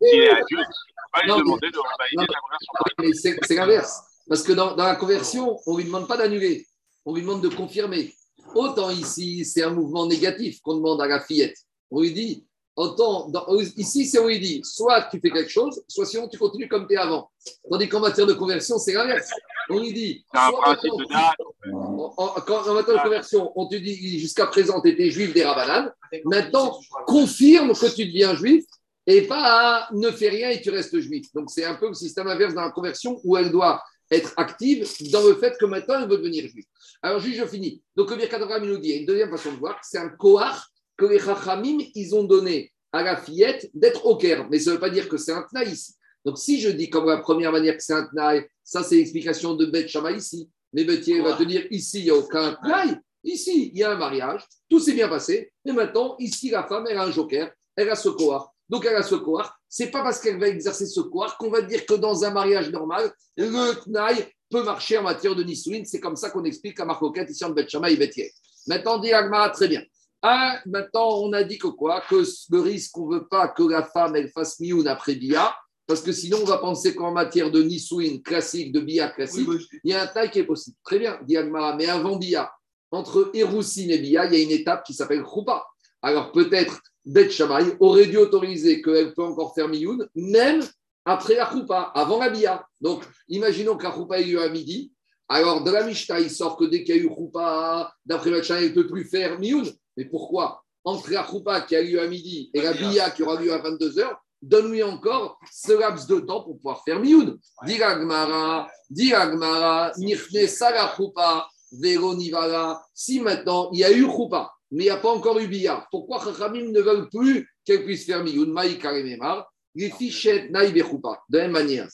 Speaker 8: s'il est adulte, il ne faut pas lui demander de valider sa conversion.
Speaker 1: Mais c'est l'inverse. Parce que dans, dans la conversion, on ne lui demande pas d'annuler, on lui demande de confirmer. Autant ici, c'est un mouvement négatif qu'on demande à la fillette. On lui dit, dans- ici, c'est on lui dit, soit tu fais quelque chose, soit sinon tu continues comme tu es avant. Tandis qu'en matière de conversion, c'est l'inverse. On lui dit, soit maintenant,
Speaker 8: date.
Speaker 1: en, en- quand- en matière de conversion, on te dit jusqu'à présent, tu étais juif des Rabbanan. Maintenant, confirme que tu deviens juif et pas ne fais rien et tu restes juif. Donc, c'est un peu le système inverse dans la conversion où elle doit être active dans le fait que maintenant elle veut devenir juif. Alors, juste, je finis. Donc, le Birkat il nous dit, il y a une deuxième façon de voir, c'est un kohar que les Chachamim, ils ont donné à la fillette d'être au Caire. Mais ça ne veut pas dire que c'est un tnaï ici. Donc, si je dis comme la première manière que c'est un tnaï, ça, c'est l'explication de Beth Shammai ici. Mais Bethier va te dire, ici, il n'y a aucun tnaï. Ici, il y a un mariage, tout s'est bien passé, mais maintenant, ici, la femme, elle a un joker, elle a ce kohar. Donc, elle a ce kohar. C'est pas parce qu'elle va exercer ce kohar qu'on va dire que dans un mariage normal, le tnaï peut marcher en matière de nisouine. C'est comme ça qu'on explique la marcoquette ici en Bet Shammai et Bethier. Maintenant, dit Agmara, très bien. Ah, maintenant, on a dit que quoi? Que le risque qu'on ne veut pas que la femme, elle fasse mioun après Bia, Parce que sinon, on va penser qu'en matière de Nisouin classique, de Bia classique, il y a un taille qui est possible. Très bien, dit Agmara. Mais avant Bia, entre Eroussin et Bia, il y a une étape qui s'appelle Choupa. Alors peut-être Bet Shammai aurait dû autoriser qu'elle peut encore faire Mioun, même après la Choupa, avant la Bia. Donc imaginons que la Choupa ait lieu à midi. Alors de la Mishnah, il sort que dès qu'il y a eu Choupa, d'après Shammai, il ne peut plus faire Mioun. Mais pourquoi Entre la Choupa qui a lieu à midi et la Bia qui aura lieu à 22h, donne-lui encore ce laps de temps pour pouvoir faire Mioun. Dit Agmara, Nirne Salachupa, Vero Nivara. Si maintenant il y a eu Choupa, mais il n'y a pas encore eu Bia, pourquoi Chachamim ne veulent plus qu'elle puisse faire Mioun? Maï Karememar, les fichettes Naï Bechoupa. De la même manière,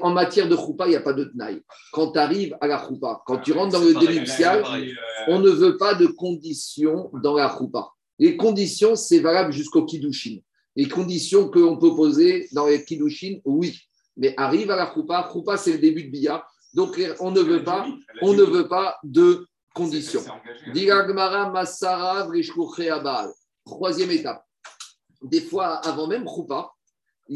Speaker 1: en matière de Choupa, il n'y a pas de Tnaï. Quand tu arrives à la Choupa, quand tu rentres dans le début nuptial, on ne veut pas de conditions dans la Choupa. Les conditions, c'est valable jusqu'au Kiddushin. Les conditions qu'on peut poser dans les Kiddushin, oui. Mais arrive à la Choupa, Choupa, c'est le début de Bia. Donc, on ne veut pas, on ne veut pas de conditions. Troisième étape. Des fois, avant même Choupa,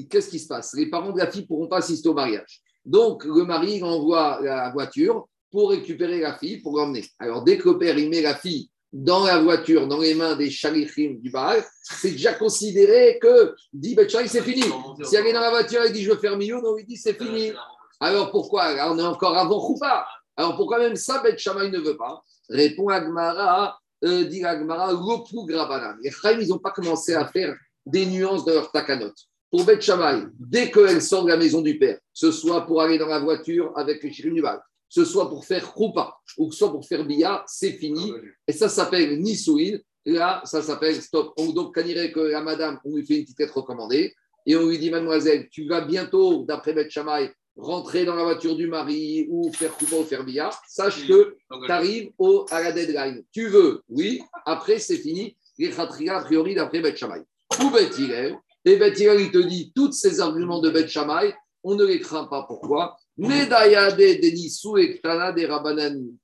Speaker 1: qu'est-ce qui se passe? Les parents de la fille ne pourront pas assister au mariage. Donc, le mari envoie la voiture pour récupérer la fille, pour l'emmener. Alors, dès que le père met la fille dans la voiture, dans les mains des chalichim du Baal, c'est déjà considéré que, dit Betchai, c'est fini. Si elle est dans la voiture et dit je veux faire million, on lui dit c'est fini. Alors pourquoi? On est encore avant Choupa. Alors pourquoi même ça, Bet ne veut pas? Répond Agmara, euh, dit Agmara, Lopu Grabanan. Les Chaim, ils n'ont pas commencé à faire des nuances dans leur takanot. Pour Bet Shammai, dès qu'elle sort de la maison du père, ce soit pour aller dans la voiture avec le Baal, ce soit pour faire Kroupa ou que ce soit pour faire Bia, c'est fini. Et ça s'appelle Nisouin. Là, ça s'appelle stop. On, donc, on dirait que la madame, on lui fait une petite lettre recommandée et on lui dit, mademoiselle, tu vas bientôt, d'après Bet Shammai, rentrer dans la voiture du mari ou faire Kroupa ou faire Bia. Sache que tu arrives au, à la deadline. Tu veux, oui. Après, c'est fini. Les a priori, d'après Bet Shammai. Ou Bet Hillel. Et Bet Hillel, il te dit, tous ces arguments de Bet Shammai, on ne les craint pas. Pourquoi?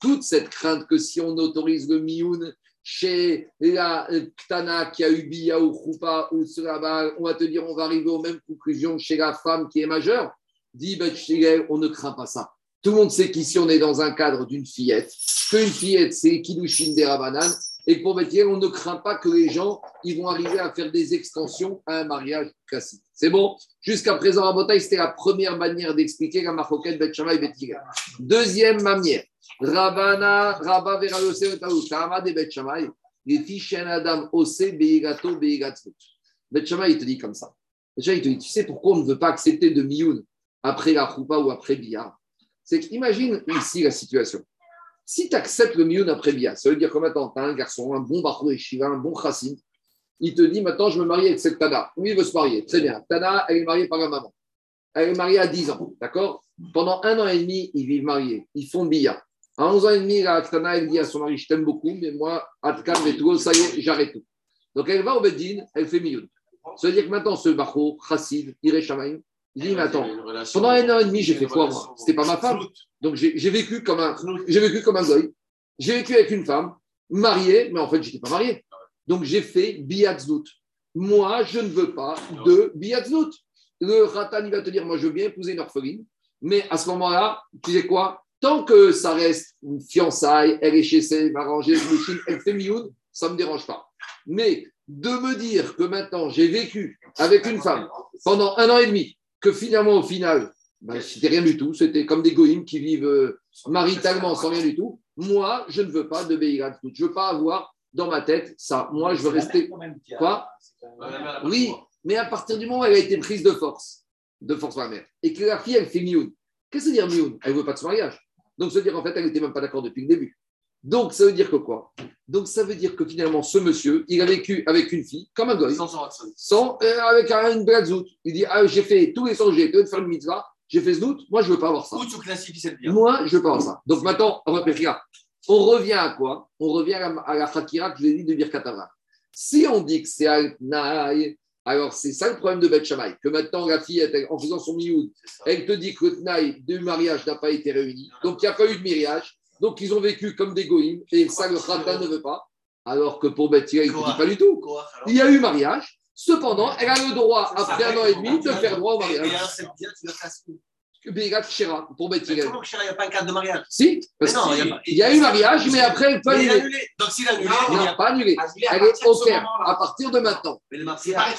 Speaker 1: Toute cette crainte que si on autorise le mioun chez la Ktana qui a eu Bia ou Choupa ou Suraba, on va te dire on va arriver aux mêmes conclusions chez la femme qui est majeure. Dit Betchigel, on ne craint pas ça. Tout le monde sait qu'ici on est dans un cadre d'une fillette, qu'une fillette c'est Kidushin des Rabanan, et pour Betchigel, on ne craint pas que les gens ils vont arriver à faire des extensions à un mariage classique. C'est bon? Jusqu'à présent, Rabotai, c'était la première manière d'expliquer la Machoket Bet Hillel. Deuxième manière, Rabana, Rabba Vera Yosef Tama de Bet les Adam Ose Beigato Shammai, il te dit comme ça. Shammai, il te dit, tu sais pourquoi on ne veut pas accepter de Mioun après la Choupa ou après Bia? C'est qu'imagine ici la situation. Si tu acceptes le Mioun après Bia, ça veut dire que maintenant, tu as un garçon, un bon Barou Shiva, un bon Chassin, il te dit maintenant je me marie avec cette Tana. Oui, il veut se marier? Très bien. Tana, elle est mariée par la maman. Elle est mariée à 10 ans. D'accord? Pendant un an et demi, ils vivent mariés. Ils font billard. À 11 ans et demi, la Tana, elle dit à son mari Je t'aime beaucoup, mais moi, Atkan, tout, ça y est, j'arrête tout. Donc elle va au Beddin, elle fait Mioun. Ça veut dire que maintenant, ce Bacho, Chassid, Iré Shamaïm, il dit Mais attends, pendant un an et demi, j'ai fait quoi moi C'était pas ma femme. Donc j'ai vécu comme un, j'ai vécu comme un goy. J'ai vécu avec une femme, mariée, mais en fait, je n'étais pas marié. Donc j'ai fait biatznout. Moi, je ne veux pas de biatznout. Le ratan, il va te dire, moi, je veux bien épouser une orpheline, mais à ce moment-là, tu sais quoi? Tant que ça reste une fiançaille, elle est chez elle, va ranger, elle fait mioun, ça ne me dérange pas. Mais de me dire que maintenant, j'ai vécu avec une femme pendant un an et demi, que finalement, au final, ben, c'était rien du tout, c'était comme des goïms qui vivent euh, maritalement sans rien du tout. Moi, je ne veux pas de biatznout. Je ne veux pas avoir dans ma tête ça. Moi, je veux rester. Quoi? Oui, mais à partir du moment où elle a été prise de force, de force par la mère, et que la fille, elle fait mioun. Qu'est-ce que ça veut dire mioun? Elle ne veut pas de ce mariage. Donc, ça veut dire qu'en fait, elle n'était même pas d'accord depuis le début. Donc, ça veut dire que quoi? Donc, ça veut dire que finalement, ce monsieur, il a vécu avec une fille, comme un goy, sans, euh, avec un, une. Il dit ah, J'ai fait tous les songes, j'ai de faire une mitzvah, j'ai fait zout, moi, je ne veux pas avoir ça. Moi, je ne veux pas avoir ça. Donc, maintenant, on va. On revient à quoi? On revient à la Fakira que je l'ai dit de Birkatava. Si on dit que c'est Al-Naï, alors c'est ça le problème de Beth Shammai, que maintenant la fille, en faisant son mioud, elle te dit que le Tnaï du mariage n'a pas été réuni, donc il n'y a pas eu de mariage, donc ils ont vécu comme des goïms, et ça le Khatan ne veut pas, alors que pour Beth il ne dit pas du tout. Il y a eu mariage, Cependant, elle a le droit, après un an et demi, de faire droit au mariage. pour Beth Hillel.
Speaker 2: il n'y a pas un cadre de mariage?
Speaker 1: Si, parce
Speaker 2: Mais non,
Speaker 1: qu'il
Speaker 2: il y a pas-
Speaker 1: y a eu mariage, mais après, elle peut annuler.
Speaker 2: annulé. Donc, s'il a annulé, il y
Speaker 1: Non,
Speaker 2: a
Speaker 1: pas annulé.
Speaker 4: À
Speaker 1: Elle est
Speaker 4: moment-là.
Speaker 1: à partir de maintenant.
Speaker 2: Mais le
Speaker 4: pas
Speaker 2: mariage,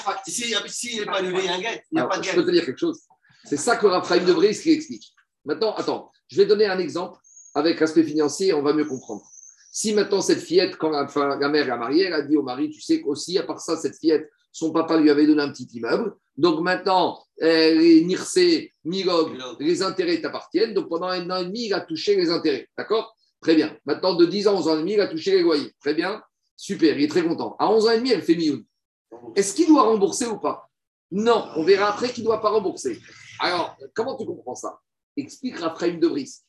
Speaker 2: s'il n'est pas annulé, il y a un guet. Il n'y a pas de
Speaker 1: je
Speaker 2: guet.
Speaker 1: peux te dire quelque chose. C'est ça que Raphaël de Brice qui explique. Maintenant, attends, je vais donner un exemple avec l'aspect financier, on va mieux comprendre. Si maintenant cette fillette, quand la, la mère est mariée, elle a dit au mari, tu sais qu'aussi, à part ça, cette fillette, son papa lui avait donné un petit immeuble. Donc maintenant, euh, les NIRC, MILOG, les intérêts t'appartiennent. Donc pendant un an et demi, il a touché les intérêts. D'accord? Très bien. Maintenant, de 10 ans à 11 ans et demi, il a touché les loyers. Très bien. Super, il est très content. À 11 ans et demi, elle fait Mioun. Est-ce qu'il doit rembourser ou pas? Non, on verra après qu'il ne doit pas rembourser. Alors, comment tu comprends ça? Explique Raphaël de Brice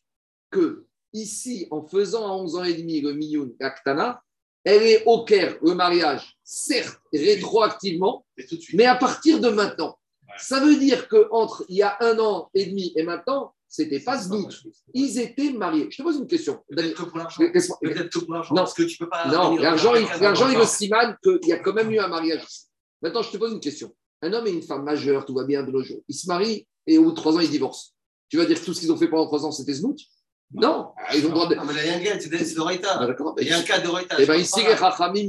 Speaker 1: que ici, en faisant à 11 ans et demi le Mioun Aktana, elle est au Caire, le mariage, certes, rétroactivement,
Speaker 2: Mais
Speaker 1: à partir de maintenant. Ça veut dire qu'entre il y a un an et demi et maintenant, c'était pas ce doute. Ils étaient mariés. Je te pose une question.
Speaker 2: Peut-être que pour l'argent. Peut-être que pour l'argent.
Speaker 1: Non.
Speaker 2: Parce que tu peux pas.
Speaker 1: Non, l'argent, il, l'argent,
Speaker 2: argent.
Speaker 1: le siman qu'il y a quand même eu un mariage. Maintenant, je te pose une question. Un homme et une femme majeure, tout va bien de nos jours. Ils se marient et au bout de trois ans, ils divorcent. Tu vas dire que tout ce qu'ils ont fait pendant trois ans, c'était snoot Non. Ils ont le droit de.
Speaker 2: Non, mais là, il y a un c'est de
Speaker 1: Ah, d'accord.
Speaker 2: Il y a un cas de Roïta.
Speaker 1: Eh bien, ici, les Chachamim,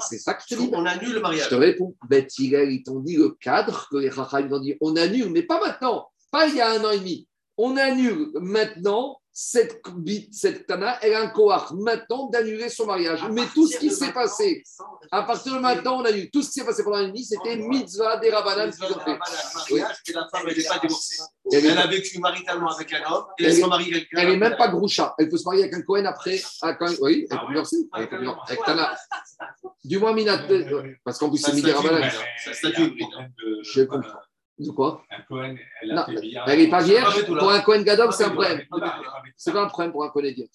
Speaker 2: C'est
Speaker 1: ça que je te dis.
Speaker 2: On annule le
Speaker 1: Je
Speaker 2: mariage.
Speaker 1: te réponds. Bet ils t'ont dit le cadre que les Chachamim ont dit on annule, mais pas maintenant, pas il y a un an et demi. On annule maintenant cette tana, elle a un coach maintenant d'annuler son mariage.
Speaker 4: À
Speaker 1: Mais tout ce qui s'est passé, à partir de maintenant, on annule. Tout ce qui s'est passé pendant un an et demi, c'était mitzvah des Rabbanan qu'ils ont fait.
Speaker 2: mariage et la femme, elle n'est pas divorcée.
Speaker 1: Elle
Speaker 2: a vécu maritalement avec un homme et
Speaker 1: Elle
Speaker 2: se marie avec quelqu'un.
Speaker 1: Elle n'est même pas groucha. Elle peut se marier avec un Cohen après. quand- oui, elle peut divorcer. Elle peut divorcer. Avec Tana. Du moins, Minat. Parce qu'en plus, c'est Midi
Speaker 2: hybride.
Speaker 1: Je comprends. De quoi
Speaker 6: Un Cohen, elle
Speaker 1: Non,
Speaker 6: a fait billard.
Speaker 1: Elle n'est pas vierge. Pour un Cohen Gadol, c'est un problème. C'est pas un problème pour un Cohen idiot.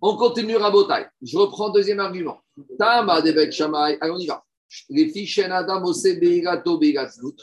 Speaker 1: On continue Rabotai. Je reprends deuxième argument. Tama de Bet Shammai. Allez, on y va. Les fiches Adam Ose Beigato Beigatzlut.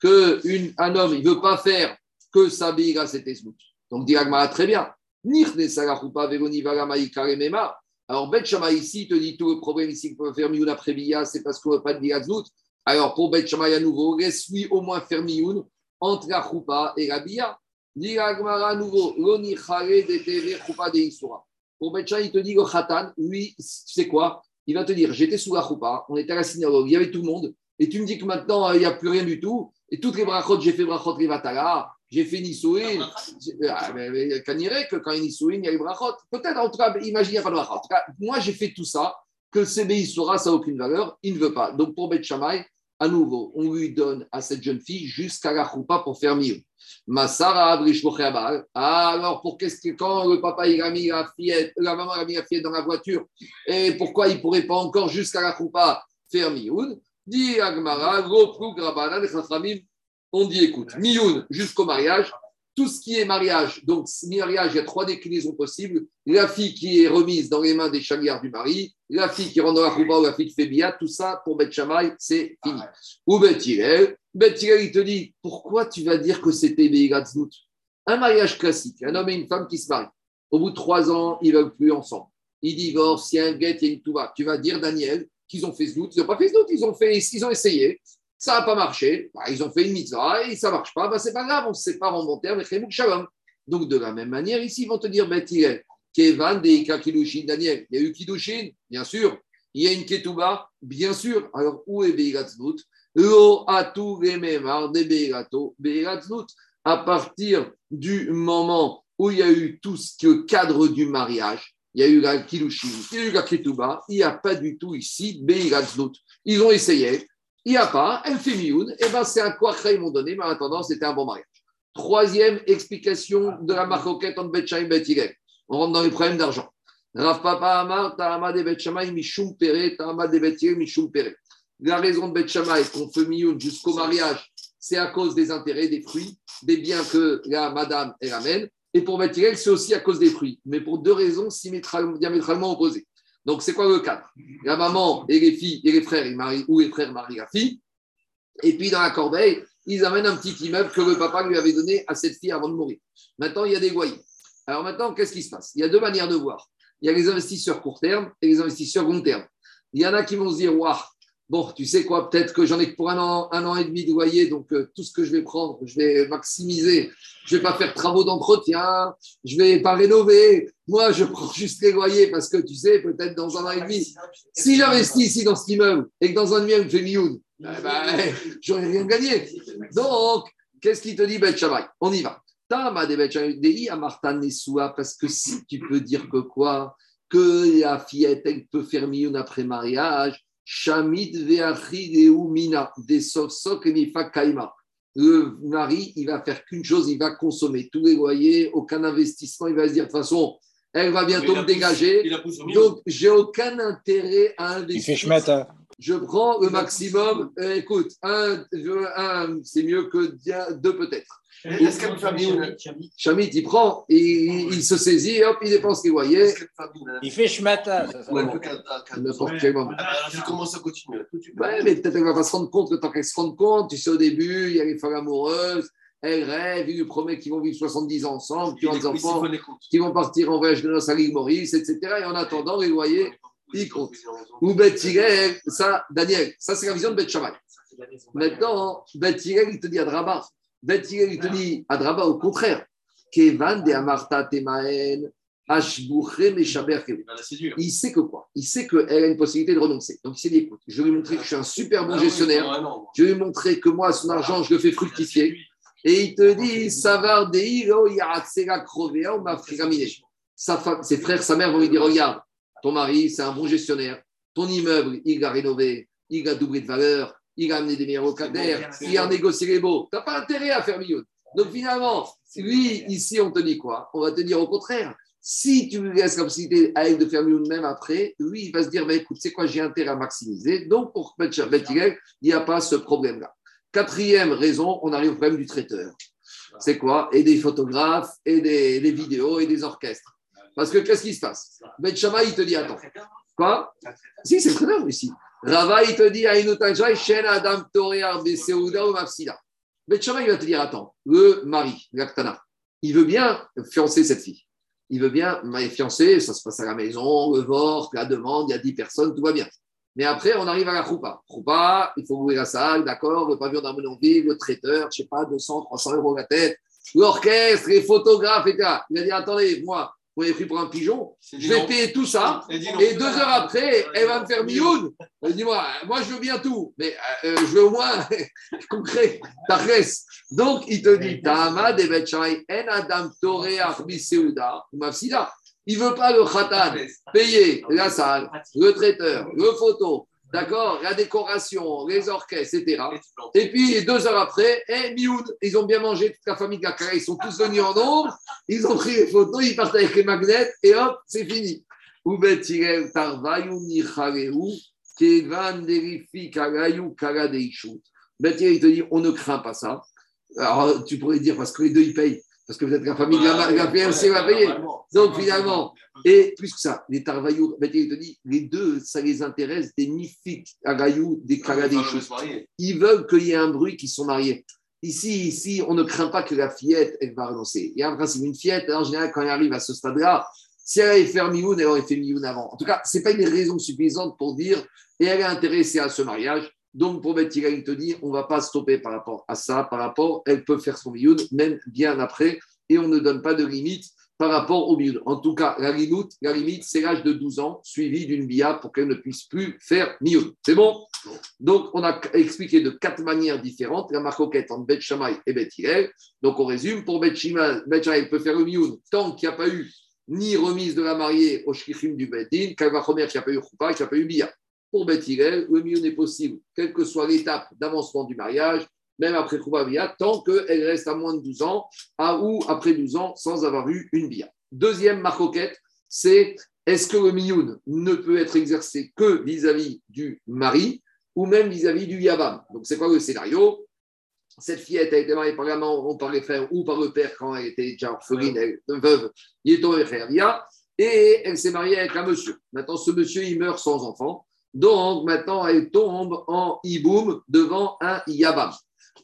Speaker 1: Que une- un homme, il ne veut pas faire que sa Beiga c'était Zlut. Donc, dit très bien. Nirne Sagachupa Veroni Vagamai Karemema. Alors, Bet Shammai ici il te dit tout le problème ici qu'on peut faire Mioun après Bia, c'est parce qu'on ne veut pas de Beiga Zlut. Alors, pour Bet Shammai à nouveau, laisse-lui au moins faire Mioun entre la Choupa et la Bia. Dit à nouveau, Loni de Tere Choupa de Isura. Pour Betcha, il te dit le Khatan, lui, tu quoi? Il va te dire j'étais sous la choupa, on était à la synagogue, il y avait tout le monde, et tu me dis que maintenant, euh, il n'y a plus rien du tout, et toutes les brachot, j'ai fait brachot Rivatala, j'ai fait Nisouin. Ah, mais, que quand il y a Nisouin, il y a les brachot? Peut-être, en tout cas, imagine, il n'y a pas de brachot. Moi, j'ai fait tout ça, que CBI Soura, ça n'a aucune valeur, il ne veut pas. Donc, pour Bet Shammai, à nouveau, on lui donne à cette jeune fille jusqu'à la choupa pour faire mieux. Massara. Ah, alors, pour qu'est-ce que quand le papa il a mis la fillette, la maman a mis la fillette dans la voiture, et pourquoi il ne pourrait pas encore jusqu'à la choupa faire Mioun Dit Agmara. On dit écoute, Mioun jusqu'au mariage, tout ce qui est mariage, donc mariage, il y a trois déclinaisons possibles. La fille qui est remise dans les mains des chagriards du mari, la fille qui rentre dans la choupa ou la fille qui fait bia, tout ça pour Bet Shammai, c'est fini. Ou Bet Hillel, Bet Hillel, il te dit pourquoi tu vas dire que c'était Beigatznout Un mariage classique, un homme et une femme qui se marient. Au bout de trois ans, ils ne veulent plus ensemble. Ils divorcent, il y a un guet, il y a une touba. Tu vas dire, Daniel, qu'ils ont fait znout. Ils n'ont pas fait znout, ils ont, fait, ils ont essayé. Ça n'a pas marché. Bah, ils ont fait une mitzvah et ça ne marche pas. Bah, c'est pas grave, on se sépare en bon terme. Et Shalom. Donc, de la même manière, ici, ils vont te dire, Bet Hillel, Kevan, Deika, Daniel. Il y a eu Kiddushin, bien sûr. Il y a une Ketouba, bien sûr. Alors, où est Beigatznout Lo atu rememar de Beigato, Beigatznout. À partir du moment où il y a eu tout ce cadre du mariage, il y a eu la Kiddushin, il y a eu la Ketouba, il n'y a pas du tout ici Beigatznout. Ils ont essayé, il n'y a pas, elle fait mioun, et ben c'est un quoi ils m'ont donné, mais en attendant, c'était un bon mariage. Troisième explication de la marcoquette entre Betcha et Bet On rentre dans les problèmes d'argent. Rav Papa Amar, Ta'ama de Bet Shammai, Mishum Pere, Ta'ama de Bet Mishum Pere. La raison de Bet Shammai qu'on fait mioun jusqu'au mariage, c'est à cause des intérêts, des fruits, des biens que la madame elle amène. Et pour Bet c'est aussi à cause des fruits, mais pour deux raisons diamétralement opposées. Donc, c'est quoi le cadre La maman et les filles et les frères, ou les frères marient la fille. Et puis, dans la corbeille, ils amènent un petit immeuble que le papa lui avait donné à cette fille avant de mourir. Maintenant, il y a des loyers. Alors maintenant, qu'est-ce qui se passe? Il y a deux manières de voir. Il y a les investisseurs court terme et les investisseurs long terme. Il y en a qui vont se dire, waouh, bon, tu sais quoi, peut-être que j'en ai que pour un an, un an et demi de loyer, donc euh, tout ce que je vais prendre, je vais maximiser. Je vais pas faire travaux d'entretien, je vais pas rénover. Moi, je prends juste les loyers parce que tu sais, peut-être dans un an et demi, si j'investis ici dans cet immeuble et que dans un demi, je fais Mioun, eh ben, j'aurais rien gagné. Donc, qu'est-ce qu'il te dit, Bet Shammai? On y va. Tama de Dei Amarta Nesua, parce que si tu peux dire que quoi? Que la fillette, elle peut faire Mioun après mariage, Mina, Kaima. Le mari, il va faire qu'une chose, il va consommer tous les loyers, aucun investissement, il va se dire de toute façon, elle va bientôt me dégager.
Speaker 2: Il.
Speaker 1: Donc, j'ai aucun intérêt à
Speaker 3: Il
Speaker 1: investir.
Speaker 3: fait chemin. hein.
Speaker 1: Je prends le maximum. Euh, écoute, un, c'est mieux que deux peut-être.
Speaker 2: Est-ce peut faire Mioun
Speaker 1: Chamit, il prend, il, il se saisit, hop, il dépense les loyers,
Speaker 2: Mioun
Speaker 3: Il fait
Speaker 2: elle qu'à-
Speaker 1: n'importe quel moment.
Speaker 2: Alors, je commence à continuer.
Speaker 1: Ouais, mais peut-être qu'elle va pas se rendre compte, le temps qu'elle se rende compte, tu sais, au début, il y a les femmes amoureuses, elles rêvent, il lui promet qu'ils vont vivre 70 ans ensemble, qu'ils ont des enfants, qui vont partir en voyage de noces à l'île Maurice, etc. Et en attendant, les loyers, ils comptent. Ou Beth ça, Daniel, ça c'est la vision de Beth Shammai. Maintenant, Beth il te dit à Draba. Beth il te dit à Draba au contraire. Kevan de Amarta Temaen, Kevu.
Speaker 2: Il.
Speaker 1: Il sait que quoi? Il sait qu'elle a une possibilité de renoncer. Donc il s'est dit écoute, je vais lui montrer que je suis un super bon
Speaker 2: Ah
Speaker 1: gestionnaire. Je vais lui montrer que moi, son argent, je le fais fructifier. Et il te dit, Savar Mafrigamine. Sa femme, ses frères, sa mère vont lui dire Regarde, ton mari, c'est un bon gestionnaire. Ton immeuble, il a rénové, il a doublé de valeur, il a amené des meilleurs locataires, il a négocié les baux. Tu n'as pas intérêt à faire mieux. Donc finalement, lui, ici, on te dit quoi? On va te dire au contraire. Si tu lui laisses la possibilité à elle de faire mieux même après, lui, il va se dire bah, écoute, c'est quoi, j'ai intérêt à maximiser. Donc, pour Bet Hillel, il n'y a pas ce problème-là. Quatrième raison, on arrive au problème du traiteur. C'est quoi? Et des photographes, et des, des vidéos, et des orchestres. Parce que qu'est-ce qui se passe Bet Shammai, il te dit attends. Quoi Si, c'est le traiteur ici. Rava, il te dit une Shen Adam Torear Beseuda ou Mafsida. Bet Shammai, il va te dire attends, le mari, l'Aktana, il veut bien fiancer cette fille. Il veut bien fiancé, ça se passe à la maison, le vore, la demande, il y a 10 personnes, tout va bien. Mais après, on arrive à la choupa. Choupa, il faut ouvrir la salle, d'accord, le pavillon d'harmonionville, le traiteur, je sais pas, 200, 300 euros la tête, l'orchestre, les photographes, etc. Il a dit, attendez, moi, vous m'avez pris pour un pigeon, je vais payer tout ça,
Speaker 2: Et
Speaker 1: deux heures après, elle va me faire. Elle dit, moi, moi, je veux bien tout, mais euh, je veux au moins concret, tarès. Donc, il te dit, en Adam Arbi Seuda. Il veut pas le khatan payer la salle, le traiteur, le photo, d'accord, la décoration, les orchestres, etc. Et puis, deux heures après, eh, Mioun, ils ont bien mangé, toute la famille Gakara, ils sont tous venus en nombre, ils ont pris les photos, ils partent avec les magnets, et hop, c'est fini. Il te dit, on ne craint pas ça. Alors, tu pourrais dire, parce que les deux, ils payent. Parce que peut-être la famille de la, la PMC va payer. Donc, finalement, et plus que ça, les Bethia, il te dit, les deux, ça les intéresse des Nifik Karayu, des Karadeishut ils veulent qu'il y ait un bruit qu'ils sont mariés. Ici, ici, on ne craint pas que la fillette, elle va renoncer. Il y a un principe, une fillette, en général, quand elle arrive à ce stade-là, si elle avait fait Mioun, elle aurait fait Mioun avant. En tout cas, ce n'est pas une raison suffisante pour dire, et elle est intéressée à ce mariage. Donc, pour Betty il te dit, on ne va pas stopper par rapport à ça, par rapport, elle peut faire son Mioun, même bien après, et on ne donne pas de limite par rapport au Mioun. En tout cas, la limite, la limite c'est l'âge de 12 ans, suivi d'une bia pour qu'elle ne puisse plus faire Mioun. C'est bon? Donc, on a expliqué de quatre manières différentes la marcoquette entre Bet Shammai et Bet Hillel. Donc, on résume pour Bet Shammai, Shammai peut faire le mioun tant qu'il n'y a pas eu ni remise de la mariée au shkichim du Bet Din, Kalvachomer qu'il n'y a pas eu choupa, qu'il n'y a pas eu bia. Pour Bet Hillel, le mioun est possible, quelle que soit l'étape d'avancement du mariage, même après choupa bia, tant qu'elle reste à moins de 12 ans, à ou après 12 ans, sans avoir eu une bia. Deuxième marcoquette, c'est est-ce que le mioun ne peut être exercé que vis-à-vis du mari ou même vis-à-vis du Yavam. Donc, c'est quoi le scénario? Cette fillette a été mariée par la maman, par les frères ou par le père quand elle était déjà orpheline, elle, veuve, il est tombé frère Via, et elle s'est mariée avec un monsieur. Maintenant, ce monsieur, il meurt sans enfant. Donc, maintenant, elle tombe en hiboum devant un Yavam.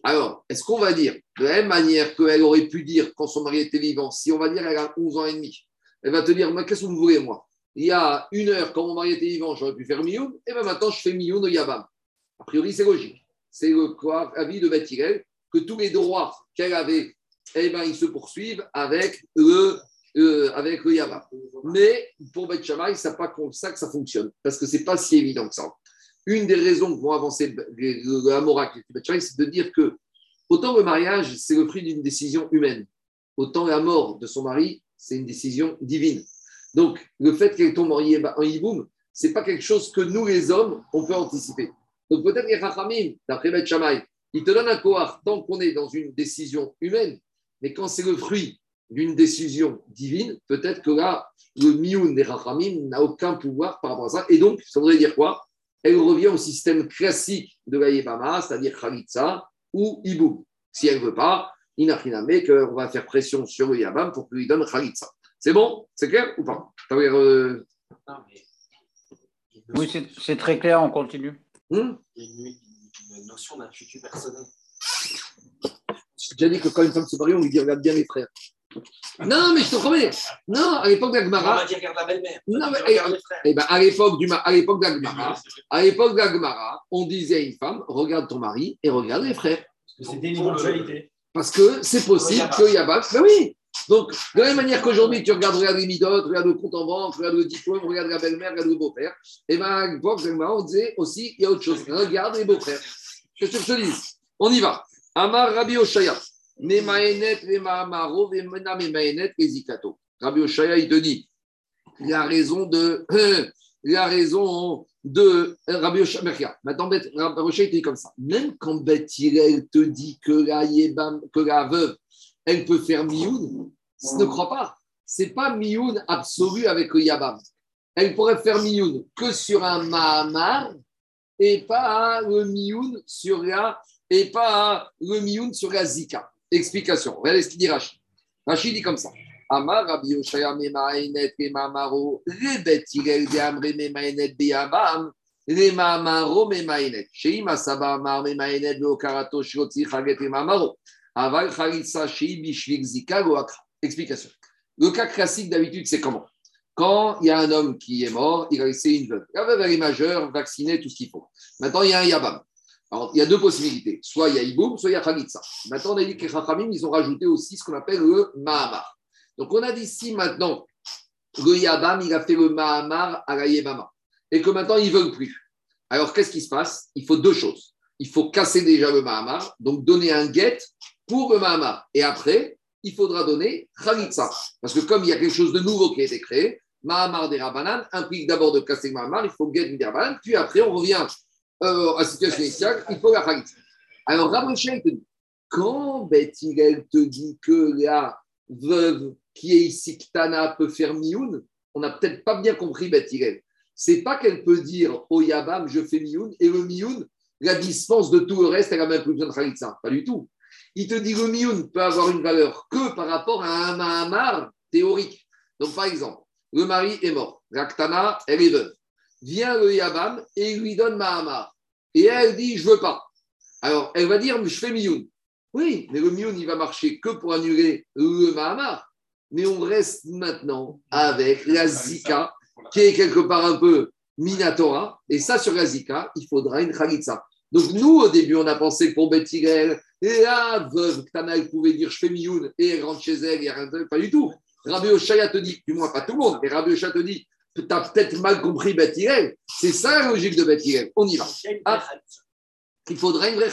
Speaker 1: Alors, est-ce qu'on va dire, de la même manière qu'elle aurait pu dire quand son mari était vivant, si on va dire qu'elle a 11 ans et demi, elle va te dire, mais qu'est-ce que vous voulez, moi? Il y a une heure, quand mon mari était vivant, j'aurais pu faire Mioun, et bien maintenant, je fais Mioun au Yavam. A priori, c'est logique. C'est le avis de Beth Hillel que tous les droits qu'elle avait, eh ben, ils se poursuivent avec le, euh, avec le Yabam. Mais pour Beth Shammai, c'est pas ça que ça fonctionne, parce que c'est pas si évident que ça. Une des raisons que vont avancer le Hamora qui Shammai, c'est de dire que autant le mariage, c'est le fruit d'une décision humaine, autant la mort de son mari, c'est une décision divine. Donc, le fait qu'elle tombe en en hiboum, c'est pas quelque chose que nous, les hommes, on peut anticiper. Donc, peut-être les Rachamim, d'après Beth Shammai, ils te donnent un kohar tant qu'on est dans une décision humaine, mais quand c'est le fruit d'une décision divine, peut-être que là, le mioun des Rachamim n'a aucun pouvoir par rapport à ça. Et donc, ça voudrait dire quoi? Elle revient au système classique de la Yébama, c'est-à-dire Khalitsa ou Iboum. Si elle ne veut pas, Inachiname, qu'on va faire pression sur le Yabam pour qu'il lui donne Khalitsa. C'est bon? C'est clair ou pas? Euh,
Speaker 3: Oui, c'est très clair, on continue.
Speaker 1: hmm?
Speaker 4: Il y a une, une notion d'intuitu personnel.
Speaker 1: J'ai déjà dit que quand une femme se marie, on lui dit regarde bien les frères. Non, mais je te promets. Non, à l'époque
Speaker 4: On
Speaker 1: d'Agmara,
Speaker 4: va dire regarde la belle-mère.
Speaker 1: Non, mais-
Speaker 4: regarde les frères.
Speaker 1: eh ben, à l'époque du ma- à l'époque d'Agmara, à l'époque d'Agmara, on disait à une femme regarde ton mari et regarde les frères.
Speaker 4: Parce que c'était une éventualité.
Speaker 1: Parce que c'est possible qu'il y a pas. Ben oui. Donc, de la même manière qu'aujourd'hui, tu regardes, regarde les midotes, regarde le compte en banque, regarde le diplôme, regarde la belle-mère, regarde le beau-père. Et bien, à l'époque d'Agmara, on disait aussi il y a autre chose. Regarde les beaux-frères. Qu'est-ce que je te dis On y va. Amar Rabbi Oshaya. Nemaenet, Remamaro, Vemena, Memaenet, Ezikato. Rabbi Oshaya, il te dit la raison de. La raison de Rabbi Oshaya. regarde, Maintenant, Rabbi Oshaya, il te dit comme ça. Même quand Beth te dit que la, que la veuve, elle peut faire Mioun, ne crois pas. C'est pas Mioun absolu avec le Yabam. Elle pourrait faire Mioun que sur un Mahamar et pas le Mioun sur la et pas le Mioun sur la Zika. Explication. Regardez ce qu'il dit Rachid. Rachid dit comme ça. Explication. Le cas classique d'habitude, c'est comment? Quand il y a un homme qui est mort, il a laissé une veuve. La veuve, elle est majeure, vaccinée, tout ce qu'il faut. Maintenant, il y a un Yabam. Alors, il y a deux possibilités. Soit il y a Iboum, soit il y a Khalitsa. Maintenant, on a dit que les Chachamim, ils ont rajouté aussi ce qu'on appelle le Mahamar. Donc, on a dit si maintenant, le Yabam, il a fait le Mahamar à la Yebama. Et que maintenant, ils ne veulent plus. Alors, qu'est-ce qui se passe? Il faut deux choses. Il faut casser déjà le Mahamar, donc donner un guet pour le Mahamar. Et après, il faudra donner Khalitsa. Parce que comme il y a quelque chose de nouveau qui a été créé, Mahamar des Rabanan implique d'abord de casser le Mahamar, il faut guet des Rabanan, puis après, on revient euh, à situation initiale, il faut la Khalitsa. Alors, il te dit, quand Beth te dit que la veuve qui est ici, Ktana, peut faire Mioun, on n'a peut-être pas bien compris Beth. C'est pas qu'elle peut dire au Yabam, je fais Mioun, et le Mioun, la dispense de tout le reste, elle n'a même plus besoin de Khalitsa. Pas du tout. Il te dit que le Mioun peut avoir une valeur que par rapport à un Mahamar théorique. Donc, par exemple, le mari est mort, la Ktana, elle est veuve. Vient le Yabam et lui donne Mahamar. Et elle dit, je veux pas. Alors, elle va dire, je fais Mioun. Oui, mais le Mioun, il va marcher que pour annuler le Mahamar. Mais on reste maintenant avec la Zika, qui est quelque part un peu Minatora. Et ça, sur la Zika, il faudra une Khalitsa. Donc, nous, au début, on a pensé que pour Bethigel, la veuve, Ktana, elle pouvait dire je fais Mioun et elle rentre chez elle, il n'y a rien de. Pas du tout. Rabbi Oshaya te dit, du moins pas tout le monde, mais Rabbi Oshaya te dit, tu as peut-être mal compris Bethigel. C'est ça la logique de Bethigel. On y va. Ah. Il faudrait une vraie.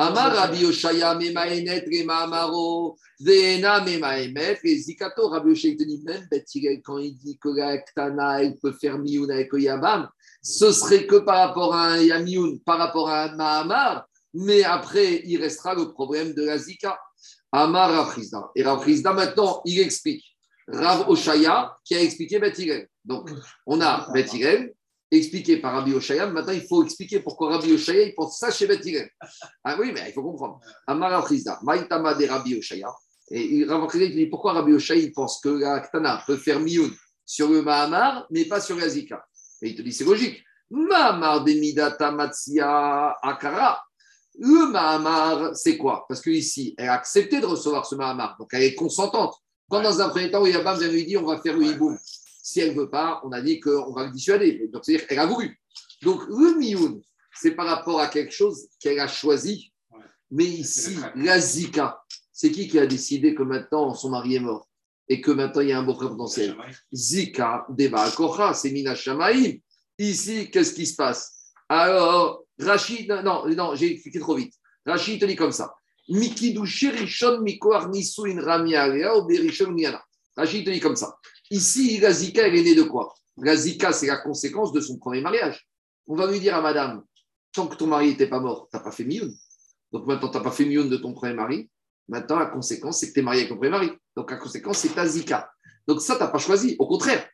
Speaker 1: Amar Rabbi Oshaya memaenet remamaro veena memaemet zikato. Rabbi Oshaya te dit même Bethigel quand il dit que la Ktana elle peut faire Mioun avec Yabam, ce serait que par rapport à un Yamioun, par rapport à un Mahamar, mais après il restera le problème de la Zika. Amar Rafrizda. Et Rafrizda maintenant il explique. Rav Oshaya qui a expliqué Bethigel. Donc on a Bethigel expliqué par Rabbi Oshaya. Maintenant, il faut expliquer pourquoi Rabbi Oshaya, il pense ça chez Beth Hillel. Ah oui, mais il faut comprendre. Amar Al-Khizda, Maïtama de Rabbi Oshaya. Et Oshaya, il dit pourquoi Rabbi Oshaya, il pense que la Ktana peut faire Mioun sur le Mahamar, mais pas sur la Zika. Et il te dit, c'est logique. Mahamar de Midata Matsia Akara. Le Mahamar, c'est quoi? Parce qu'ici, elle a accepté de recevoir ce Mahamar, donc elle est consentante. Quand dans un premier temps, Yabam vient lui dire on va faire le hiboum. Si elle ne veut pas, on a dit qu'on va le dissuader. Donc, c'est-à-dire qu'elle a voulu. Donc, le mioun, c'est par rapport à quelque chose qu'elle a choisi. Mais ici, la Zika, c'est qui qui a décidé que maintenant son mari est mort et que maintenant il y a un beau-frère potentiel? Zika, Deba, Kocha, c'est Mina Shamaïm. Ici, qu'est-ce qui se passe? Alors, Rachid, non, non, j'ai expliqué trop vite. Rachid te dit comme ça. Mikidushi Rishon Mikoar Nisuin Rami ou Berishon Niana. Rachid te dit comme ça. Ici, la Zika, elle est née de quoi? La Zika, c'est la conséquence de son premier mariage. On va lui dire à madame, tant que ton mari n'était pas mort, tu n'as pas fait mioun. Donc maintenant, tu n'as pas fait mioun de ton premier mari. Maintenant, la conséquence, c'est que tu es marié avec ton premier mari. Donc la conséquence, c'est ta Zika. Donc ça, tu n'as pas choisi. Au contraire,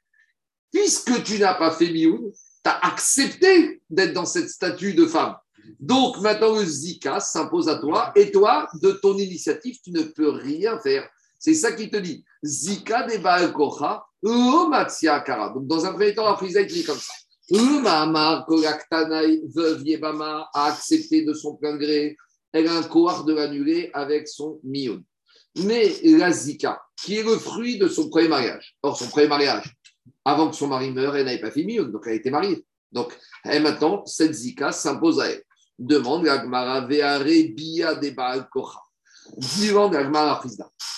Speaker 1: puisque tu n'as pas fait mioun, tu as accepté d'être dans cette statue de femme. Donc maintenant, le Zika s'impose à toi. Et toi, de ton initiative, tu ne peux rien faire. C'est ça qui te dit. Zika de Baal Kocha, Matsia Kara. Donc dans un premier temps, la il te dit comme ça. Le Mahamar, Kolaktanai, veuve Yebama, a accepté de son plein gré. Elle a un cohort de l'annuler avec son mioun. Mais la Zika, qui est le fruit de son premier mariage. Or, son premier mariage, avant que son mari meure, elle n'avait pas fait mioun, donc elle était mariée. Donc, elle, maintenant, cette Zika s'impose à elle. Demande la Gemara Veare Bia de Baal Kocha.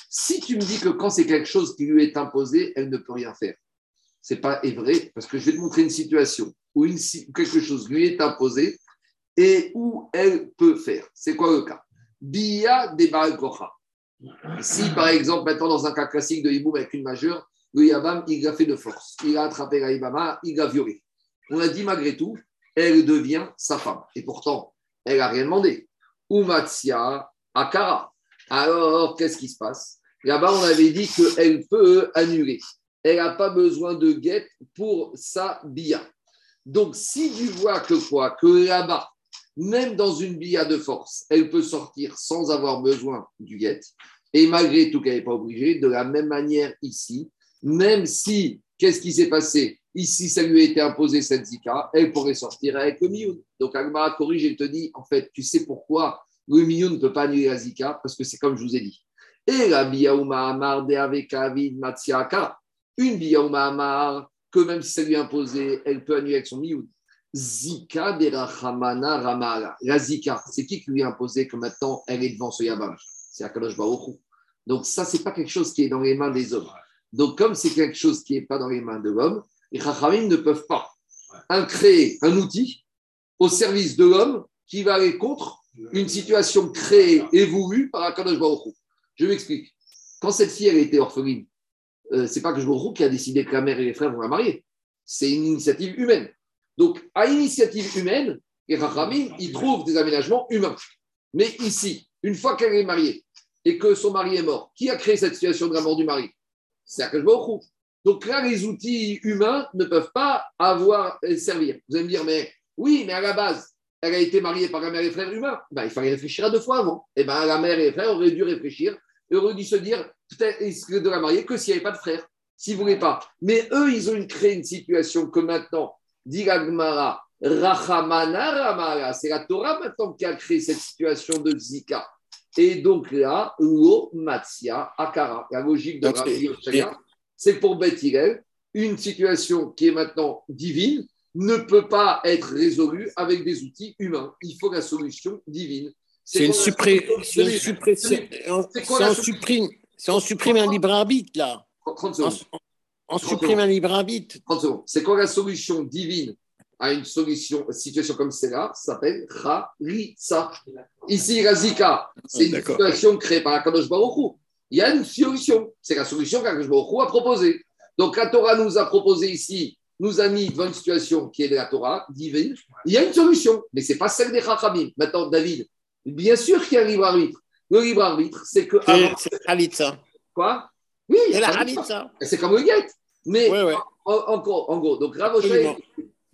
Speaker 1: Si tu me dis que quand c'est quelque chose qui lui est imposé, elle ne peut rien faire. C'est pas vrai, parce que je vais te montrer une situation où quelque chose lui est imposé et où elle peut faire. C'est quoi le cas? Bia de Baal Kocha. Si, par exemple, maintenant, dans un cas classique de Hiboum avec une majeure, le Yabam, il l'a fait de force. Il a attrapé la Ibama, il l'a violée. On a dit malgré tout, elle devient sa femme. Et pourtant, elle n'a rien demandé. Umatsia Akara. Alors, qu'est-ce qui se passe? Là-bas, on avait dit qu'elle peut annuler. Elle n'a pas besoin de guette pour sa bia. Donc, si tu vois que quoi Que là-bas, même dans une bia de force, elle peut sortir sans avoir besoin du guette. Et malgré tout qu'elle n'est pas obligée, de la même manière ici, même si, qu'est-ce qui s'est passé? Ici, ça lui a été imposé cette zika, elle pourrait sortir avec le mioun. Donc, Agmara corrige et te dit, en fait, tu sais pourquoi le mioun ne peut pas annuler la zika? Parce que c'est comme je vous ai dit. Et la biaouma amar de avec avid matsiaka, une biaouma amar, que même si ça lui est imposé, elle peut annuler avec son mioun. Zika de rachamana ramala. La zika, c'est qui qui lui a imposé que maintenant elle est devant ce yabam? C'est Akadosh Baruch. Donc, ça, c'est pas quelque chose qui est dans les mains des hommes. Donc, comme c'est quelque chose qui n'est pas dans les mains de l'homme, les Chachamim ne peuvent pas créer un outil au service de l'homme qui va aller contre une situation créée et voulue par Akadosh Baruch. Je m'explique. Quand cette fille elle était orpheline, euh, c'est pas que Baruch qui a décidé que la mère et les frères vont la marier. C'est une initiative humaine. Donc, à initiative humaine, les Chachamim, ils trouvent des aménagements humains. Mais ici, une fois qu'elle est mariée et que son mari est mort, qui a créé cette situation de la mort du mari? C'est Akadosh Baruch. Donc là, les outils humains ne peuvent pas avoir euh, servir. Vous allez me dire, mais oui, mais à la base, elle a été mariée par la mère et frère humains. Ben, il fallait réfléchir à deux fois avant. Et ben, la mère et les frères auraient dû réfléchir, auraient dû se dire, peut-être est-ce que de la marier que s'il n'y avait pas de frère, s'ils ne voulaient pas. Mais eux, ils ont créé une situation que maintenant, dit Rachamana Ramara, c'est la Torah maintenant qui a créé cette situation de Zika. Et donc là, Lo Matsia Akara, la logique de Rabbi
Speaker 5: c'est-
Speaker 1: que pour Beth une situation qui est maintenant divine ne peut pas être résolue avec des outils humains. Il faut la solution divine.
Speaker 5: C'est une suppré- une suppression. on- supprime, on supprime un libre arbitre, là,
Speaker 1: 30
Speaker 5: on,
Speaker 1: secondes.
Speaker 5: on supprime un libre arbitre.
Speaker 1: 30 secondes. C'est quoi la solution divine à une solution, une situation comme celle-là s'appelle Haritza. Ici, la Zika, c'est une situation créée par Akadosh Baruch. Il y a une solution. C'est la solution qu'Akadosh Baruch a proposée. Donc, la Torah nous a proposé ici, nous a mis devant une situation qui est de la Torah divine. Il y a une solution, mais ce n'est pas celle des Chachamim. Maintenant, David, bien sûr qu'il y a un libre arbitre. Le libre arbitre, c'est que.
Speaker 5: C'est.
Speaker 1: Quoi? Oui,
Speaker 5: C'est la
Speaker 1: comme le guet. Mais
Speaker 5: Ouais, ouais.
Speaker 1: en, en gros, en gros, donc Ravocha,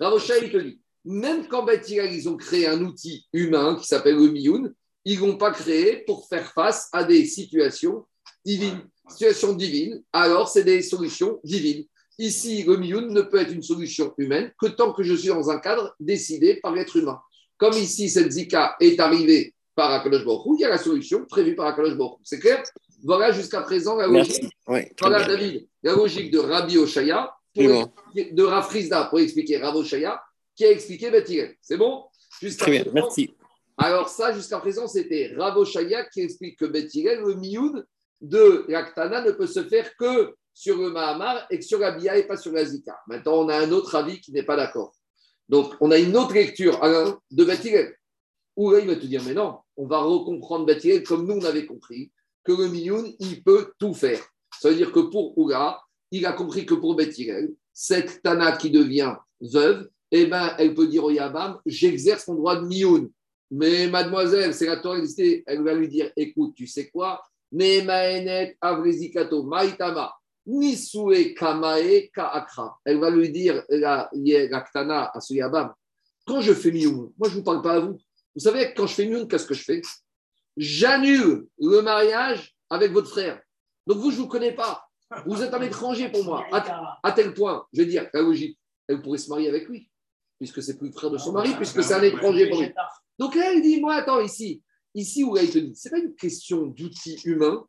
Speaker 1: Ravocha, il te dit, même quand Beth Hillel, ils ont créé un outil humain qui s'appelle le Mioun, ils ne l'ont pas créé pour faire face à des situations divines. Situations divines, alors c'est des solutions divines. Ici, le Mioun ne peut être une solution humaine que tant que je suis dans un cadre décidé par l'être humain. Comme ici, cette Zika est arrivée par Akadosh il y a la solution prévue par Akadosh. C'est clair? Voilà jusqu'à présent la logique.
Speaker 5: Ouais,
Speaker 1: Voilà,
Speaker 5: bien.
Speaker 1: David, la logique de Rabbi Oshaya, de Rafrizda pour expliquer Rav Oshaya, qui a expliqué Beth Hillel. C'est bon? Jusqu'à
Speaker 5: Très bien,
Speaker 1: présent-
Speaker 5: merci.
Speaker 1: Alors ça, jusqu'à présent, c'était Ravo Shaya qui explique que Bet Hillel, le mioun de l'Aktana ne peut se faire que sur le Mahamar et que sur la Bia et pas sur la Zika. Maintenant, on a un autre avis qui n'est pas d'accord. Donc, on a une autre lecture Alain, de Bet Hillel, où là, il va te dire, mais non, on va recomprendre Bet Hillel comme nous, on avait compris, que le mioun, il peut tout faire. Ça veut dire que pour Oula, il a compris que pour Bet Hillel, cette Tana qui devient veuve, eh ben, elle peut dire au Yabam, j'exerce mon droit de mioun. Mais mademoiselle, c'est la Torah elle va lui dire, écoute, tu sais quoi? Kamae. Elle va lui dire, la, la ktana à ce Yabam, quand je fais mioun, moi je ne vous parle pas à vous. Vous savez, quand je fais mioun, qu'est-ce que je fais? J'annule le mariage avec votre frère. Donc vous, je ne vous connais pas. Vous êtes un étranger pour moi. À, à tel point, je veux dire, la logique, elle pourrait se marier avec lui, puisque c'est plus le frère de son mari, puisque c'est un étranger pour lui. Donc là, il dit, moi, attends, ici, ici où là, il te dit, c'est pas une question d'outil humain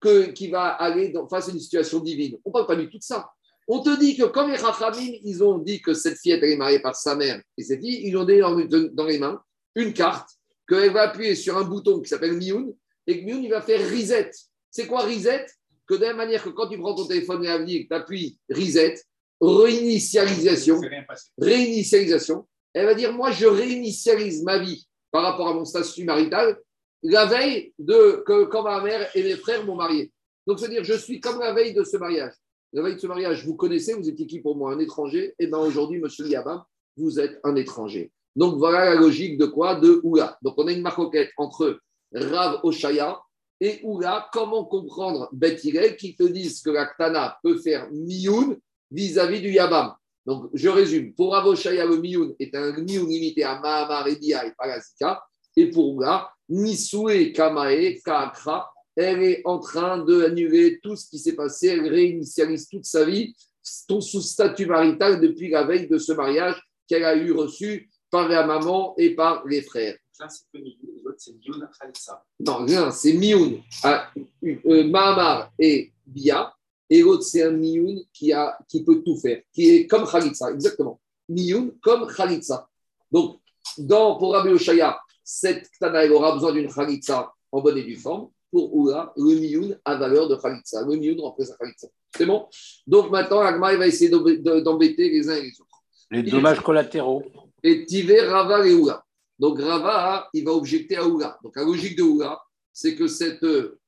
Speaker 1: que, qui va aller dans, face à une situation divine. On ne parle pas du tout de ça. On te dit que comme les Rachamim, ils ont dit que cette fillette, elle est mariée par sa mère et cette fille, ils ont donné dans, dans les mains une carte qu'elle va appuyer sur un bouton qui s'appelle Mioun et que Mioun, il va faire reset. C'est quoi reset? Que de la même manière que quand tu prends ton téléphone et l'avenir, tu appuies reset, réinitialisation, réinitialisation, elle va dire moi je réinitialise ma vie par rapport à mon statut marital la veille de que quand ma mère et mes frères m'ont marié. Donc c'est-à-dire je suis comme la veille de ce mariage. La veille de ce mariage, vous connaissez, vous étiez qui pour moi un étranger? Et bien aujourd'hui, Monsieur Yabam, vous êtes un étranger. Donc voilà la logique de quoi? De Oula. Donc on a une marcoquette entre Rav Oshaya et Oula. Comment comprendre Bet Hillel qui te disent que la Ktana peut faire mioun vis-à-vis du Yabam? Donc, je résume. Pour Avoshaya, le Mioun est un Mioun limité à Mahamar et Bia et Parasika. Et pour Oula, Nisue Kamae, Kaakra, elle est en train d'annuler tout ce qui s'est passé. Elle réinitialise toute sa vie, ton sous statut marital depuis la veille de ce mariage qu'elle a eu reçu par la maman et par les frères.
Speaker 6: C'est c'est Mioun.
Speaker 1: Non, rien, c'est Mioun, à, euh, Mahamar et Bia. Et l'autre, c'est un Mioun qui, a, qui peut tout faire, qui est comme Khalitsa, exactement. Mioun comme Khalitsa. Donc, dans, pour Rabbi Oshaya, cette Ktana, elle aura besoin d'une Khalitsa en bonne et due forme. Pour Oula, le Mioun a valeur de Khalitsa. Le Mioun remplace la Khalitsa. C'est bon? Donc maintenant, Agma il va essayer d'embê- de- d'embêter les uns et les autres.
Speaker 3: Les dommages collatéraux.
Speaker 1: Et Tiver, Rava et Oula. Donc Rava, il va objecter à Oula. Donc la logique de Oula, c'est que cette euh,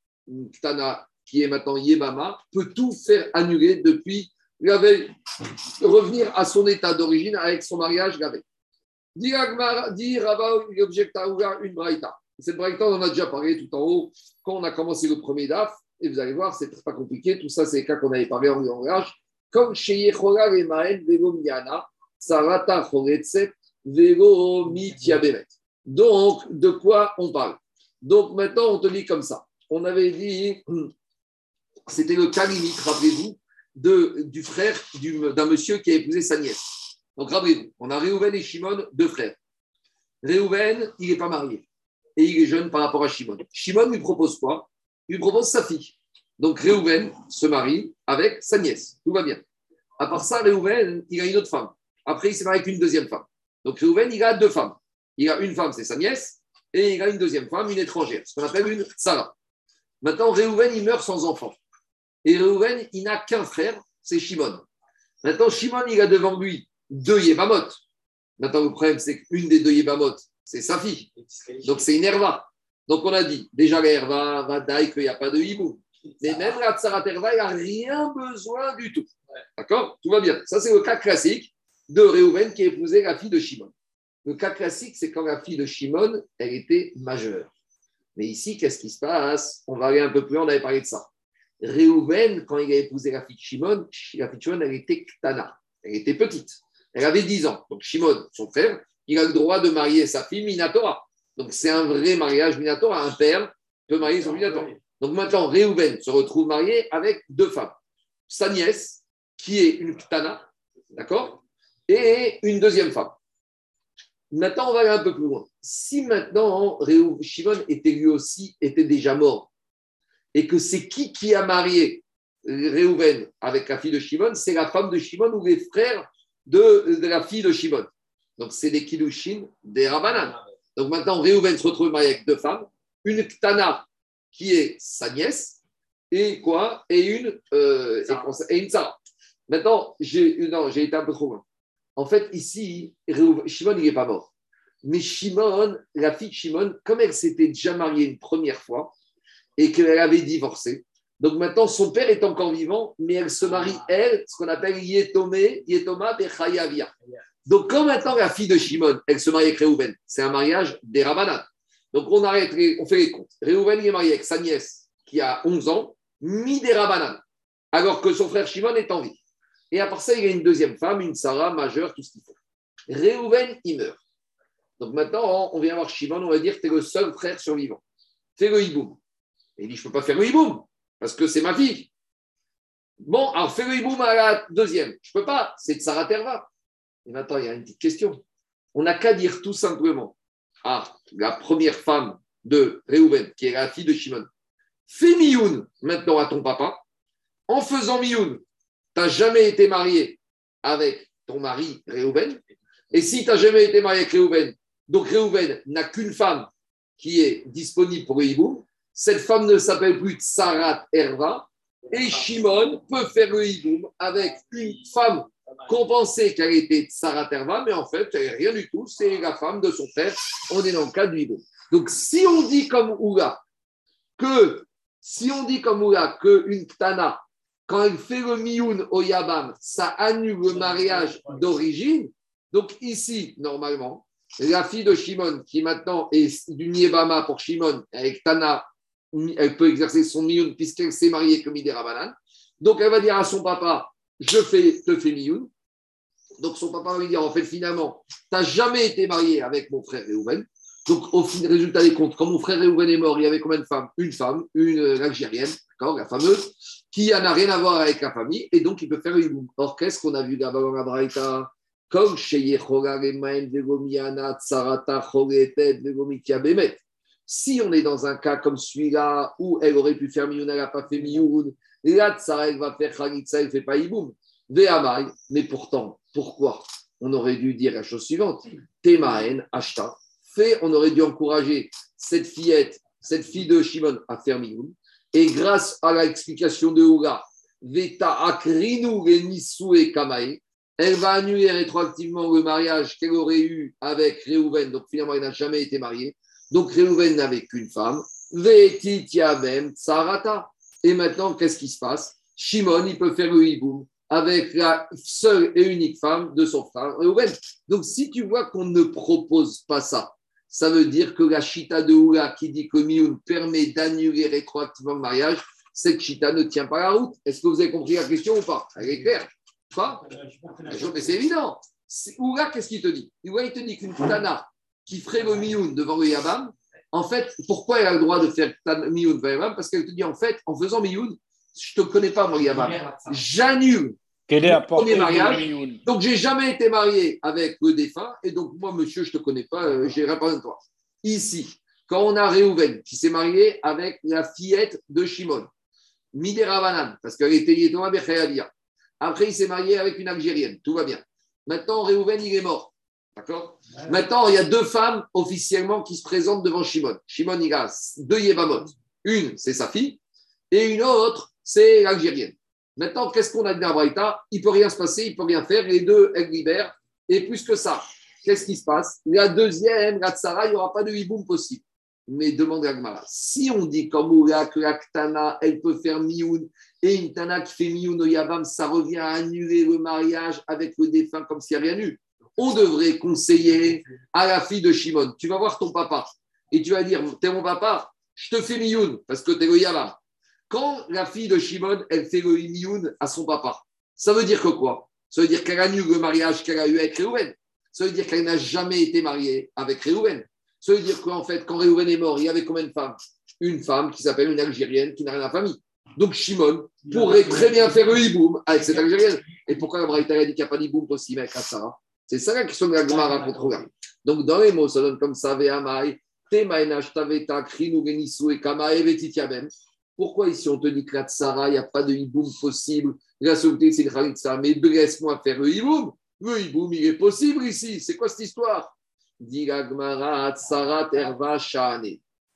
Speaker 1: Ktana, qui est maintenant Yebama, peut tout faire annuler depuis la veille, revenir à son état d'origine avec son mariage la veille. Dit Rava, il objecte à Oula une braïta. Cette braïta, on en a déjà parlé tout en haut quand on a commencé le premier DAF. Et vous allez voir, c'est pas compliqué. Tout ça, c'est les cas qu'on avait parlé en langage. Comme chez Yechola et Miana, Sarata Choretset, Mitiabemet. Donc, de quoi on parle? Donc, maintenant, on te dit comme ça. On avait dit, c'était le cas limite, rappelez-vous, du frère du- d'un monsieur qui a épousé sa nièce. Donc, rappelez-vous, on a Réhouven et Shimon, deux frères. Réhouven, il n'est pas marié. Et il est jeune par rapport à Shimon. Shimon lui propose quoi? Il lui propose sa fille. Donc, Réhouven se marie avec sa nièce. Tout va bien. À part ça, Réhouven, il a une autre femme. Après, il s'est marié avec une deuxième femme. Donc, Réhouven, il a deux femmes. Il a une femme, c'est sa nièce, et il a une deuxième femme, une étrangère, ce qu'on appelle une Sarah. Maintenant, Réhouven, il meurt sans enfant. Et Réhouven, il n'a qu'un frère, c'est Shimon. Maintenant, Shimon, il a devant lui deux Yébamot. Maintenant, le problème, c'est qu'une des deux Yébamot, c'est sa fille. Donc, c'est une Herva. Donc, on a dit, déjà, la Herva va dire qu'il n'y a pas de hibou. Mais même la Tsarat Herva, il n'a rien besoin du tout. D'accord? Tout va bien. Ça, c'est le cas classique de Réhouven qui a épousé la fille de Shimon. Le cas classique, c'est quand la fille de Shimon, elle était majeure. Mais ici, qu'est-ce qui se passe? On va aller un peu plus loin, on avait parlé de ça. Réhouven, quand il a épousé la fille de Shimon, la fille de Shimon, elle était Ktana. Elle était petite. Elle avait 10 ans. Donc Shimon, son frère, il a le droit de marier sa fille Minatora. Donc c'est un vrai mariage Minatora. Un père peut marier son Minatora. Donc maintenant, Réhouven se retrouve marié avec deux femmes. Sa nièce, qui est une Ktana, d'accord? Et une deuxième femme. Maintenant, on va aller un peu plus loin. Si maintenant Réhou- Shimon était lui aussi était déjà mort, et que c'est qui qui a marié Réhouven avec la fille de Shimon C'est la femme de Shimon ou les frères de, de la fille de Shimon. Donc, c'est des Kiddushin des Rabanan. Donc, maintenant, Réhouven se retrouve marié avec deux femmes, une Ktana qui est sa nièce, et quoi? Et une, euh, et, et une Sarah. Maintenant, j'ai été un peu trop loin. En fait, ici, Shimon, il n'est pas mort. Mais Shimon, la fille de Shimon, comme elle s'était déjà mariée une première fois et qu'elle avait divorcé, donc maintenant son père est encore vivant, mais elle se marie, elle, ce qu'on appelle Yetomé, Yetoma Bechayavia. Donc quand maintenant la fille de Shimon, elle se marie avec Réhouven, c'est un mariage des Rabanan. Donc on arrête, on fait les comptes. Réhouven il est marié avec sa nièce qui a 11 ans, mi des Rabanan, alors que son frère Shimon est en vie. Et à part ça, il a une deuxième femme, une Sarah majeure, tout ce qu'il faut. Réhouven, il meurt. Donc maintenant, on vient voir Shimon, on va dire tu es le seul frère survivant. Fais le hiboum. Et il dit, je ne peux pas faire le hiboum, parce que c'est ma fille. Bon, alors fais le hiboum à la deuxième. Je ne peux pas, c'est de Sarah Terva. Et maintenant, il y a une petite question. On n'a qu'à dire tout simplement à la première femme de Réhouven, qui est la fille de Shimon, fais mioun maintenant à ton papa. En faisant mioun, tu n'as jamais été marié avec ton mari Réhouven. Et si tu n'as jamais été marié avec Réhouven, donc Réhouven n'a qu'une femme qui est disponible pour le cette femme ne s'appelle plus Tsarat Herva, et Shimon peut faire le hiboum avec une femme qu'on pensait qu'elle était Tsarat Herva, mais en fait, elle rien du tout, c'est la femme de son frère. On est dans le cas du hiboum. Donc, si on dit comme Oula que, si on dit comme Oula qu'une Ktana, quand elle fait le mioun au Yabam, ça annule le mariage d'origine. Donc ici, normalement, la fille de Shimon, qui maintenant est du Niebama pour Shimon, avec Tana, elle peut exercer son mioun puisqu'elle s'est mariée comme Midera Banan. Donc elle va dire à son papa, je fais, te fais mioun. Donc son papa va lui dire, en fait, finalement, tu n'as jamais été marié avec mon frère Réhouven. Donc au résultat des comptes, quand mon frère Réhouven est mort, il y avait combien de femmes? Une femme, une euh, Algérienne, la fameuse, qui n'a rien à voir avec la famille, et donc il peut faire hiboum. Or, qu'est-ce qu'on a vu là-bas dans la Braïta Tsarata. Si on est dans un cas comme celui-là, où elle aurait pu faire mioun, elle n'a pas fait mioun, là, Tsara, elle va faire Khalitsa, elle ne fait pas. Ve'amai, mais pourtant, pourquoi? On aurait dû dire la chose suivante Temaen, on aurait dû encourager cette fillette, cette fille de Shimon à faire mioun. Et grâce à l'explication de Oula, Veta akrinu et Kamae, elle va annuler rétroactivement le mariage qu'elle aurait eu avec Réhouven. Donc finalement, elle n'a jamais été mariée. Donc Réhouven n'avait qu'une femme. Vetitiabem Tsarata. Et maintenant, qu'est-ce qui se passe? Shimon, il peut faire le hiboum avec la seule et unique femme de son frère Réhouven. Donc si tu vois qu'on ne propose pas ça, ça veut dire que la chita de Oula qui dit que Mioun permet d'annuler rétroactivement le mariage, cette chita ne tient pas la route. Est-ce que vous avez compris la question ou pas? Elle est claire Pas? Mais c'est évident. Oula, qu'est-ce qu'il te dit? Oula, il te dit qu'une Tana qui ferait le Mioun devant le Yabam, en fait, pourquoi elle a le droit de faire Mioun devant le Yabam? Parce qu'elle te dit, en fait, en faisant Mioun, je ne te connais pas, moi, Yabam. J'annule
Speaker 3: Quel est
Speaker 1: premier mariage. donc, j'ai jamais été marié avec le défunt, et donc, moi, monsieur, je te connais pas, euh, j'ai rien de toi. Ici, quand on a Réhouven qui s'est marié avec la fillette de Shimon, Midera parce qu'elle était Yetoma Bechayadia. Après, il s'est marié avec une Algérienne, tout va bien. Maintenant, Réhouven, il est mort. D'accord? Maintenant, il y a deux femmes officiellement qui se présentent devant Shimon. Shimon, il a deux Yébamot. Une, c'est sa fille, et une autre, c'est l'Algérienne. Maintenant, qu'est-ce qu'on a de Braïta? Il peut rien se passer, il peut rien faire. Les deux, elles libèrent. Et plus que ça, qu'est-ce qui se passe? La deuxième, la il n'y aura pas de hiboum possible. Mais demande à Gmara. Si on dit comme Oula que la Ktana, elle peut faire Mioun, et une Tana qui fait Mioun au Yabam, ça revient à annuler le mariage avec le défunt comme s'il n'y a rien eu. On devrait conseiller à la fille de Shimon. Tu vas voir ton papa et tu vas dire T'es mon papa, je te fais Mioun parce que t'es le Yabam. Quand la fille de Shimon, elle fait le Mioun à son papa, ça veut dire que quoi? Ça veut dire qu'elle annule le mariage qu'elle a eu avec Réhouven. Ça veut dire qu'elle n'a jamais été mariée avec Réhouven. Ça veut dire qu'en fait, quand Réhouven est mort, il y avait combien de femmes? Une femme qui s'appelle une Algérienne qui n'a rien à famille. Donc Shimon pourrait très bien faire le hiboum avec cette Algérienne. Et pourquoi la Braïta a dit qu'il n'y a pas d'hiboum possible avec Sarah C'est ça la question de la Gemara contre Oula. Donc dans les mots, ça donne comme ça, Ve'amai, Taveta, Krinu, Genisu et Kamae, Vetitiabem. Pourquoi ici on te dit que la Tsara, il n'y a pas de hiboum possible? La solution, c'est le Khalitsa. Mais laisse-moi faire le hiboum. Le hiboum, il est possible ici. C'est quoi cette histoire?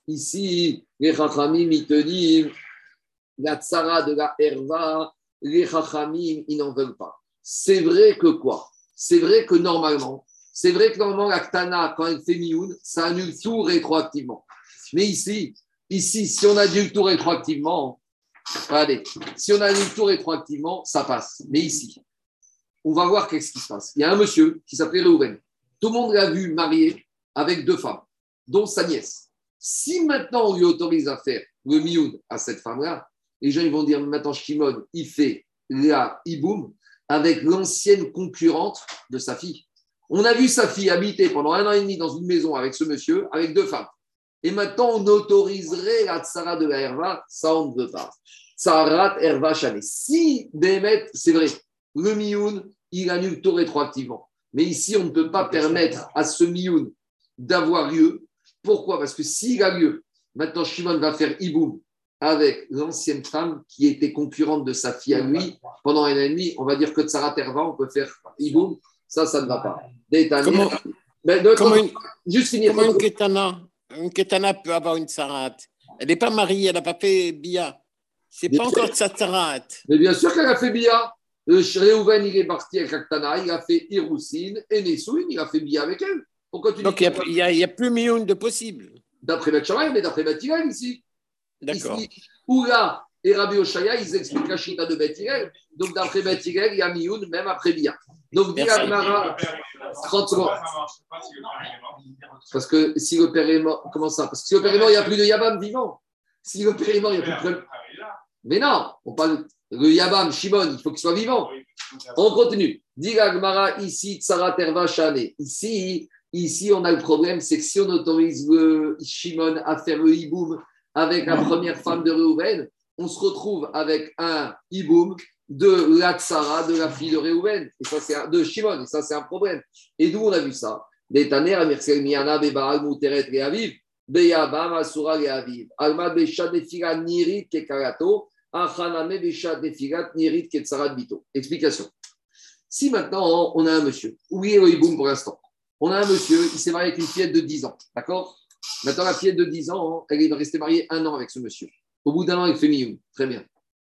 Speaker 1: Ici, les Chachamim, ils te disent la tsara de la Herva, les Chachamim, ils n'en veulent pas. C'est vrai que quoi? C'est vrai que normalement, c'est vrai que normalement, la Ktana, quand elle fait Mioun, ça annule tout rétroactivement. Mais ici, ici, si on annule tout rétroactivement, regardez, si on annule tout rétroactivement, ça passe. Mais ici, on va voir qu'est-ce qui se passe. Il y a un monsieur qui s'appelait Reuven. Tout le monde l'a vu marié avec deux femmes, dont sa nièce. Si maintenant on lui autorise à faire le mioun à cette femme-là, les gens ils vont dire maintenant Shimon, il fait la iboum avec l'ancienne concurrente de sa fille. On a vu sa fille habiter pendant un an et demi dans une maison avec ce monsieur, avec deux femmes. Et maintenant, on autoriserait la tsara de la herva, ça on ne veut pas. Tsarat herva chané. Si Bémet, c'est vrai, le mioun, il annule tout rétroactivement. Mais ici, on ne peut pas permettre à ce mioun d'avoir lieu. Pourquoi? Parce que s'il a lieu, maintenant Shimon va faire iboum avec l'ancienne femme qui était concurrente de sa fille à lui pendant un an et demi. On va dire que Tsarat herva, on peut faire iboum. Ça, ça ne va pas.
Speaker 5: Comment, une,
Speaker 1: juste finir.
Speaker 5: comment une ketana, une ketana peut avoir une sarat Elle n'est pas mariée, elle n'a pas fait bia. C'est pas
Speaker 1: sûr.
Speaker 5: encore de sa sarat.
Speaker 1: Mais bien sûr qu'elle a fait Bia. Le Réhouven, il est parti avec Aktana, il a fait Hiroussine et Nessoun, il a fait Bia avec elle. Pourquoi tu dis
Speaker 5: Donc il n'y a, plus million de possible.
Speaker 1: D'après Shammai, mais d'après Beth Hillel ici.
Speaker 5: D'accord.
Speaker 1: Oula et Rabbi Oshaya, ils expliquent la chita de Beth Hillel. Donc d'après Beth Hillel, il y a Mioun même après Bia. Donc dit. Agmara, 30 secondes. Parce que si le père est mort, comment ça? Parce que si le père est mort, il n'y a plus de Yabam vivant. Si le père est mort, il n'y a plus de. Mais non, on parle. Le Yabam, Shimon, il faut qu'il soit vivant. On continue. Dit la Gemara ici, Tsara Terva Shane. Ici, ici, on a le problème, c'est que si on autorise le Shimon à faire le hiboum avec la première femme de Reuven, on se retrouve avec un hiboum de la Tsara, de la fille de Reuven, et ça c'est de Shimon, et ça c'est un problème. Et d'où on a vu ça? Des Taner, Amircel Miana, Bebaal, Alma, Nirit, Kekarato, Achaname, Nirit, Bito. Explication. Si maintenant on a un monsieur, oubliez le hiboum pour l'instant, on a un monsieur, il s'est marié avec une fillette de 10 ans, d'accord? Maintenant, la fillette de 10 ans, elle est restée mariée un an avec ce monsieur. Au bout d'un an, elle fait mioum. Très bien.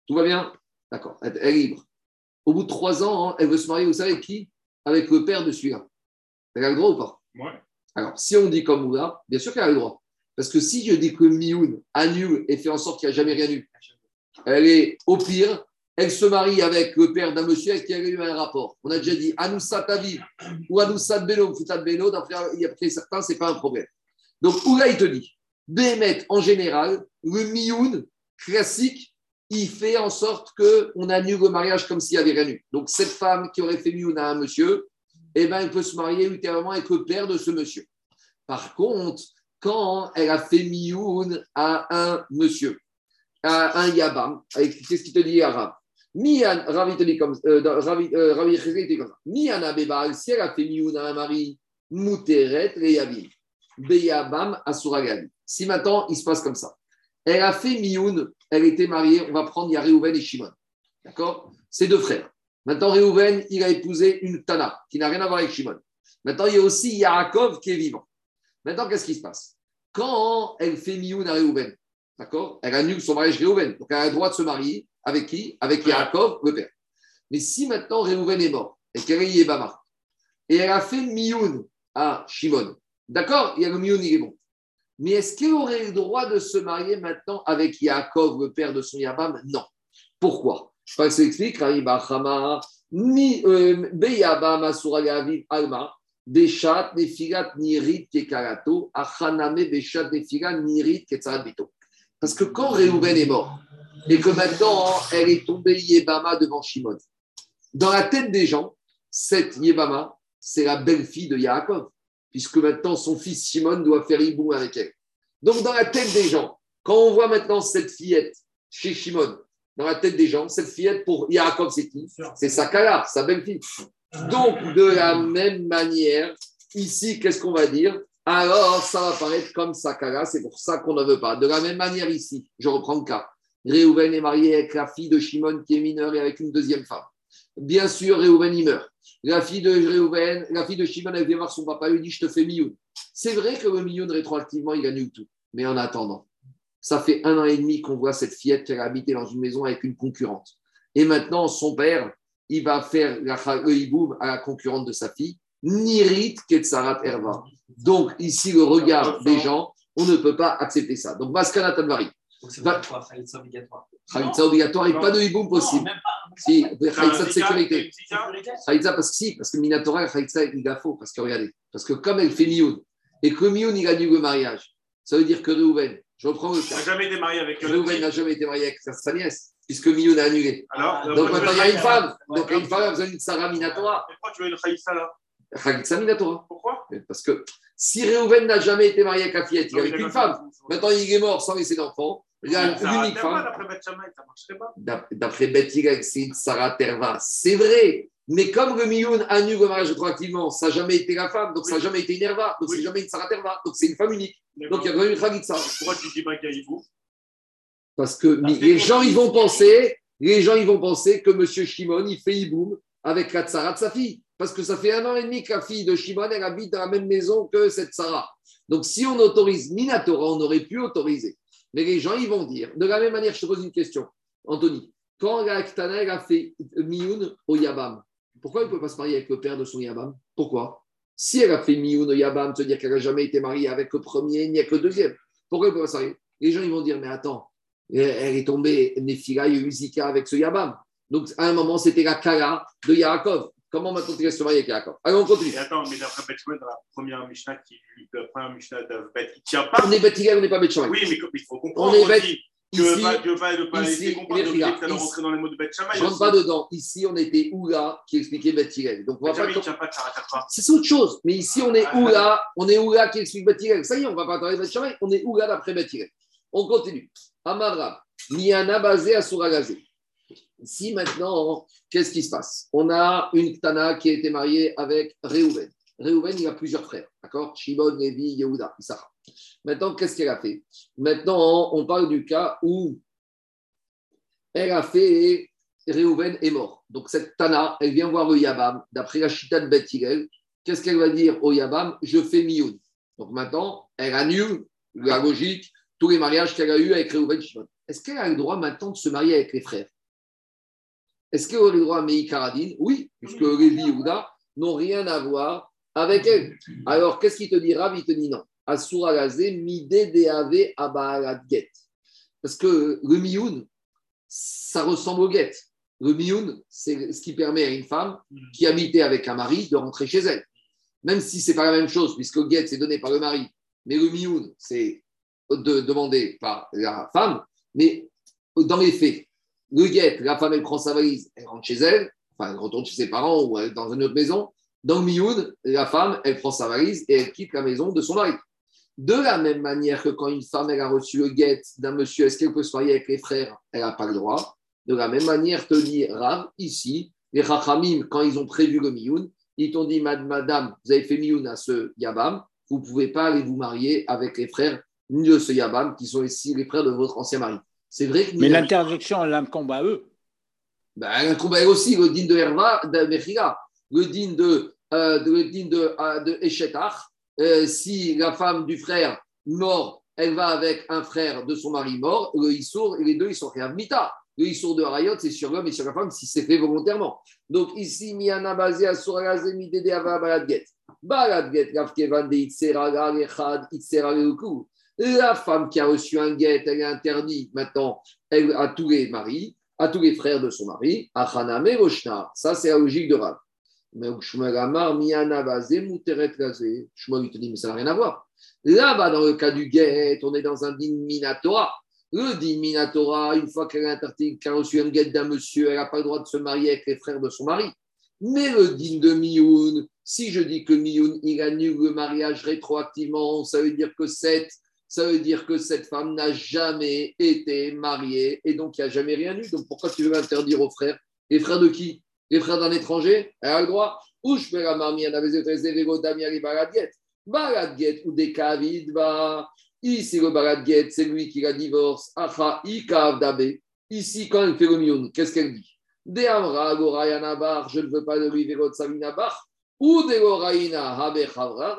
Speaker 1: Tout va bien? D'accord. Elle est libre. Au bout de 3 ans, elle veut se marier, vous savez avec qui? Avec le père de celui-là. Elle a le droit ou pas?
Speaker 6: Ouais.
Speaker 1: Alors, si on dit comme Oula, bien sûr qu'elle a le droit. Parce que si je dis que Mioun annule et fait en sorte qu'il n'y a jamais rien eu, elle est au pire, elle se marie avec le père d'un monsieur avec qui elle a eu un rapport. On a déjà dit Anoussat Aviv ou Anoussat Beno, Foutat Beno, d'après d'après certains, ce n'est pas un problème. Donc, Oula, il te dit Bémet, en général, le Mioun classique, il fait en sorte qu'on annule le mariage comme s'il n'y avait rien eu. Donc, cette femme qui aurait fait Mioun à un monsieur, eh ben, elle peut se marier ultérieurement avec le père de ce monsieur. Par contre, quand elle a fait Mioun à un monsieur, à un Yabam, qu'est-ce qu'il te dit, Arabe Mian, Ravi te dit comme euh, euh, ça. Miana Bebal, si elle a fait Mioun à un mari, Mouteret, Reyavim, Beyabam, Asuragadi. Si maintenant, il se passe comme ça. Elle a fait Mioun, elle était mariée, on va prendre, il y a Réhouven et Shimon. D'accord? C'est deux frères. Maintenant, Réhouven, il a épousé une Tana, qui n'a rien à voir avec Shimon. Maintenant, il y a aussi Yaakov qui est vivant. Maintenant, qu'est-ce qui se passe? Quand elle fait Mioun à Réhouven, d'accord? Elle annule son mariage Réhouven. Donc, elle a le droit de se marier avec qui? Avec Yaakov, le père. Mais si maintenant Réhouven est mort et qu'elle est Yébama, et elle a fait Mioun à Shimon, d'accord? Il y a le Mioun, il est bon. Mais est-ce qu'elle aurait le droit de se marier maintenant avec Yaakov, le père de son Yabam? Non. Pourquoi? Parce que explique, ni euh, Beyabam Alma, Beshat Nefirat Nirit Kekarato, Achaname Beshat Nefirat Nirit. Parce que quand Réhouven est mort, et que maintenant elle est tombée Yébama devant Shimon, dans la tête des gens, cette Yébama, c'est la belle-fille de Yaakov, puisque maintenant son fils Shimon doit faire Iboum avec elle. Donc dans la tête des gens, quand on voit maintenant cette fillette chez Shimon, dans la tête des gens, cette fillette pour Yaakov, c'est qui? C'est Sakala, sa belle-fille. Donc de la même manière, ici, qu'est-ce qu'on va dire? Alors ça va paraître comme Sakala, c'est pour ça qu'on ne veut pas. De la même manière ici, je reprends le cas. Réhouven est marié avec la fille de Shimon qui est mineure et avec une deuxième femme. Bien sûr, Réhouven, il meurt. La fille de Réhouven, la fille de Shimon, elle son papa, lui dit Je te fais Mioun. C'est vrai que le Mioun, rétroactivement, il gagne tout. Mais en attendant, ça fait un an et demi qu'on voit cette fillette qui a habité dans une maison avec une concurrente. Et maintenant, son père, il va faire la, le hiboum à la concurrente de sa fille, Nirit Ketsarat Erva. Donc, ici, le regard des gens, on ne peut pas accepter ça. Donc, Maskana Tadvari.
Speaker 4: Donc c'est obligatoire, Khalitsa obligatoire.
Speaker 1: Et pas de hiboum possible.
Speaker 4: même pas.
Speaker 1: Si, Khalitsa de sécurité. Khalitsa, parce que si, parce que Minatora et Khalitsa, il a faux. Parce que regardez, parce que comme elle fait Mioun, et que Mioun, il annule le mariage, ça veut dire que Reuven, je reprends le cas,
Speaker 6: jamais été marié avec un
Speaker 1: n'a jamais été marié avec sa, nièce, puisque Mioun a annulé.
Speaker 6: Alors,
Speaker 4: Donc,
Speaker 1: maintenant, il y a une femme. Donc, il y a une femme, a besoin d'une Sarah Minatora.
Speaker 6: Mais Pourquoi tu veux une Khaïssa là?
Speaker 1: Khalitsa Minatora.
Speaker 6: Pourquoi?
Speaker 1: Parce que si Reuven n'a jamais été marié avec la fillette, il avait qu'une femme. Maintenant, il est mort sans laisser d'enfant. Il a
Speaker 6: Ça
Speaker 1: une unique
Speaker 6: pas,
Speaker 1: femme.
Speaker 6: D'après
Speaker 1: c'est une Sarah Terva. C'est vrai. Mais comme le Mioun annule le mariage rétroactivement, ça n'a jamais été la femme, donc ça n'a jamais été une Erva, donc
Speaker 6: Oui.
Speaker 1: c'est jamais une Sarah Terva, donc c'est une femme unique. Donc il y a vraiment une Khalitsa.
Speaker 6: Pourquoi tu dis pas qu'il y a Hibou?
Speaker 1: Parce que les gens, ils vont penser, les gens, ils vont penser que M. Shimon, il fait Iboum avec la Tsara de sa fille. Parce que ça fait un an et demi que la fille de Shimon, elle habite dans la même maison que cette Sarah. Donc si on autorise Minatora, on aurait pu autoriser. Mais les gens, ils vont dire. De la même manière, je te pose une question. Anthony, quand la a fait Mioun au Yabam, pourquoi elle ne peut pas se marier avec le père de son Yabam? Pourquoi? Si elle a fait Mioun au Yabam, se dire qu'elle n'a jamais été mariée avec le premier ni avec le deuxième, pourquoi elle ne peut pas se marier? Les gens, ils vont dire, mais attends, elle est tombée Nephila et Uzika avec ce Yabam. Donc, à un moment, c'était la Kala de Yaakov. Comment tu restes marié avec Yaakov? Allez, on continue.
Speaker 6: Et attends, mais d'après Beth Shammai, dans la première Mishnah, qui, la première Mishnah de Beth, il tient pas.
Speaker 1: On est bêtis, on n'est pas bêtis.
Speaker 6: Oui, mais il faut comprendre
Speaker 1: On est.
Speaker 6: Tu veux
Speaker 1: Ici,
Speaker 6: tu veux pas, de pas
Speaker 1: ici,
Speaker 6: comprendre, donc
Speaker 1: ici.
Speaker 6: rentrer dans les mots de Beth Shammai.
Speaker 1: Je rentre pas dedans. Ici, on était Oula qui expliquait Bethilel. Donc, on va
Speaker 6: Beth
Speaker 1: pas.
Speaker 6: Shammai.
Speaker 1: C'est autre chose. Mais ici, on est
Speaker 6: Ah.
Speaker 1: Oula, on est Oula qui explique Bethilel. Ça y est, on ne va pas parler de Bethilel. On est Oula d'après Bethilel. On continue. Amara, Liana basé à Souragazé. Ici, maintenant, qu'est-ce qui se passe? On a une Tana qui a été mariée avec Réhouven. Réhouven, il a plusieurs frères. D'accord? Shimon, Lévi, Yehuda, Issachar. Maintenant, qu'est-ce qu'elle a fait? Maintenant, on parle du cas où elle a fait Réhouven est mort. Donc cette Tana, elle vient voir le Yabam, d'après la Chita de Beth. Qu'est-ce qu'elle va dire? Au Yabam Je fais Mioun. Donc maintenant, elle annule la logique, tous les mariages qu'elle a eus avec Réhouven Shimon. Est-ce qu'elle a le droit maintenant de se marier avec les frères? Est-ce qu'elle aurait le droit à Meï Karadine Oui, puisque Lévi et n'ont rien à voir avec elle. Alors, qu'est-ce qu'il te dit Rav Il te dit non. Asura Gazé, Mide Deave Abahalat Get. Parce que le Mioun, ça ressemble au Get. Le Mioun, c'est ce qui permet à une femme qui habitait avec un mari de rentrer chez elle. Même si ce n'est pas la même chose, puisque le Get, c'est donné par le mari. Mais le Mioun, c'est de, demandé par la femme. Mais dans les faits, le Get, la femme, elle prend sa valise, elle rentre chez elle, enfin, elle retourne chez ses parents ou est dans une autre maison. Dans le Mioun, la femme, elle prend sa valise et elle quitte la maison de son mari. De la même manière que quand une femme elle a reçu le guet d'un monsieur, est-ce qu'elle peut se marier avec les frères? Elle n'a pas le droit. De la même manière, te dit Rav, ici, les Chachamim, quand ils ont prévu le Mioun, ils t'ont dit Madame, vous avez fait Mioun à ce Yabam, vous ne pouvez pas aller vous marier avec les frères de ce Yabam, qui sont ici les frères de votre ancien mari. C'est vrai que.
Speaker 3: Mais l'interdiction, elle incombe à eux.
Speaker 1: Ben, elle combat aussi le din de Herva, de Mechila, le din de, euh, de, le din de, euh, de. Euh, si la femme du frère mort, elle va avec un frère de son mari mort, le Issour, les deux, ils sont mita. Le Issour de Harayot, c'est sur l'homme et sur la femme si c'est fait volontairement. Donc ici, Miana à Ava Baladget. Baladget, Gafkevan de Itzera, Galechad, Itzera, Leukou. La femme qui a reçu un guet, elle est interdite maintenant elle, à tous les maris, à tous les frères de son mari, à Haname Roshna. Ça, c'est la logique de Rav. Mais Shmuel te dit, mais ça n'a rien à voir. Là-bas, dans le cas du guet, on est dans un din Minatora. Le din Minatora, une fois qu'elle a reçu un guet d'un monsieur, elle n'a pas le droit de se marier avec les frères de son mari. Mais le din de Mioun, si je dis que Mioun, il annule le mariage rétroactivement, ça veut dire que cette ça veut dire que cette femme n'a jamais été mariée et donc il n'y a jamais rien eu. Donc pourquoi tu veux interdire aux frères? Les frères de qui? Les frères d'un étranger? Elle a le droit Ou je peux la marmie, on avait les baladguet. Baladguet ou des bah. Ici, le baladguet, c'est lui qui la divorce. Acha, ikav dabe. Ici, quand elle fait le mioun, qu'est-ce qu'elle dit? De Amra, Gorayana Bar, je ne veux pas de lui, Verot Savina Bar, ou de Goraïna, Habe Chavra.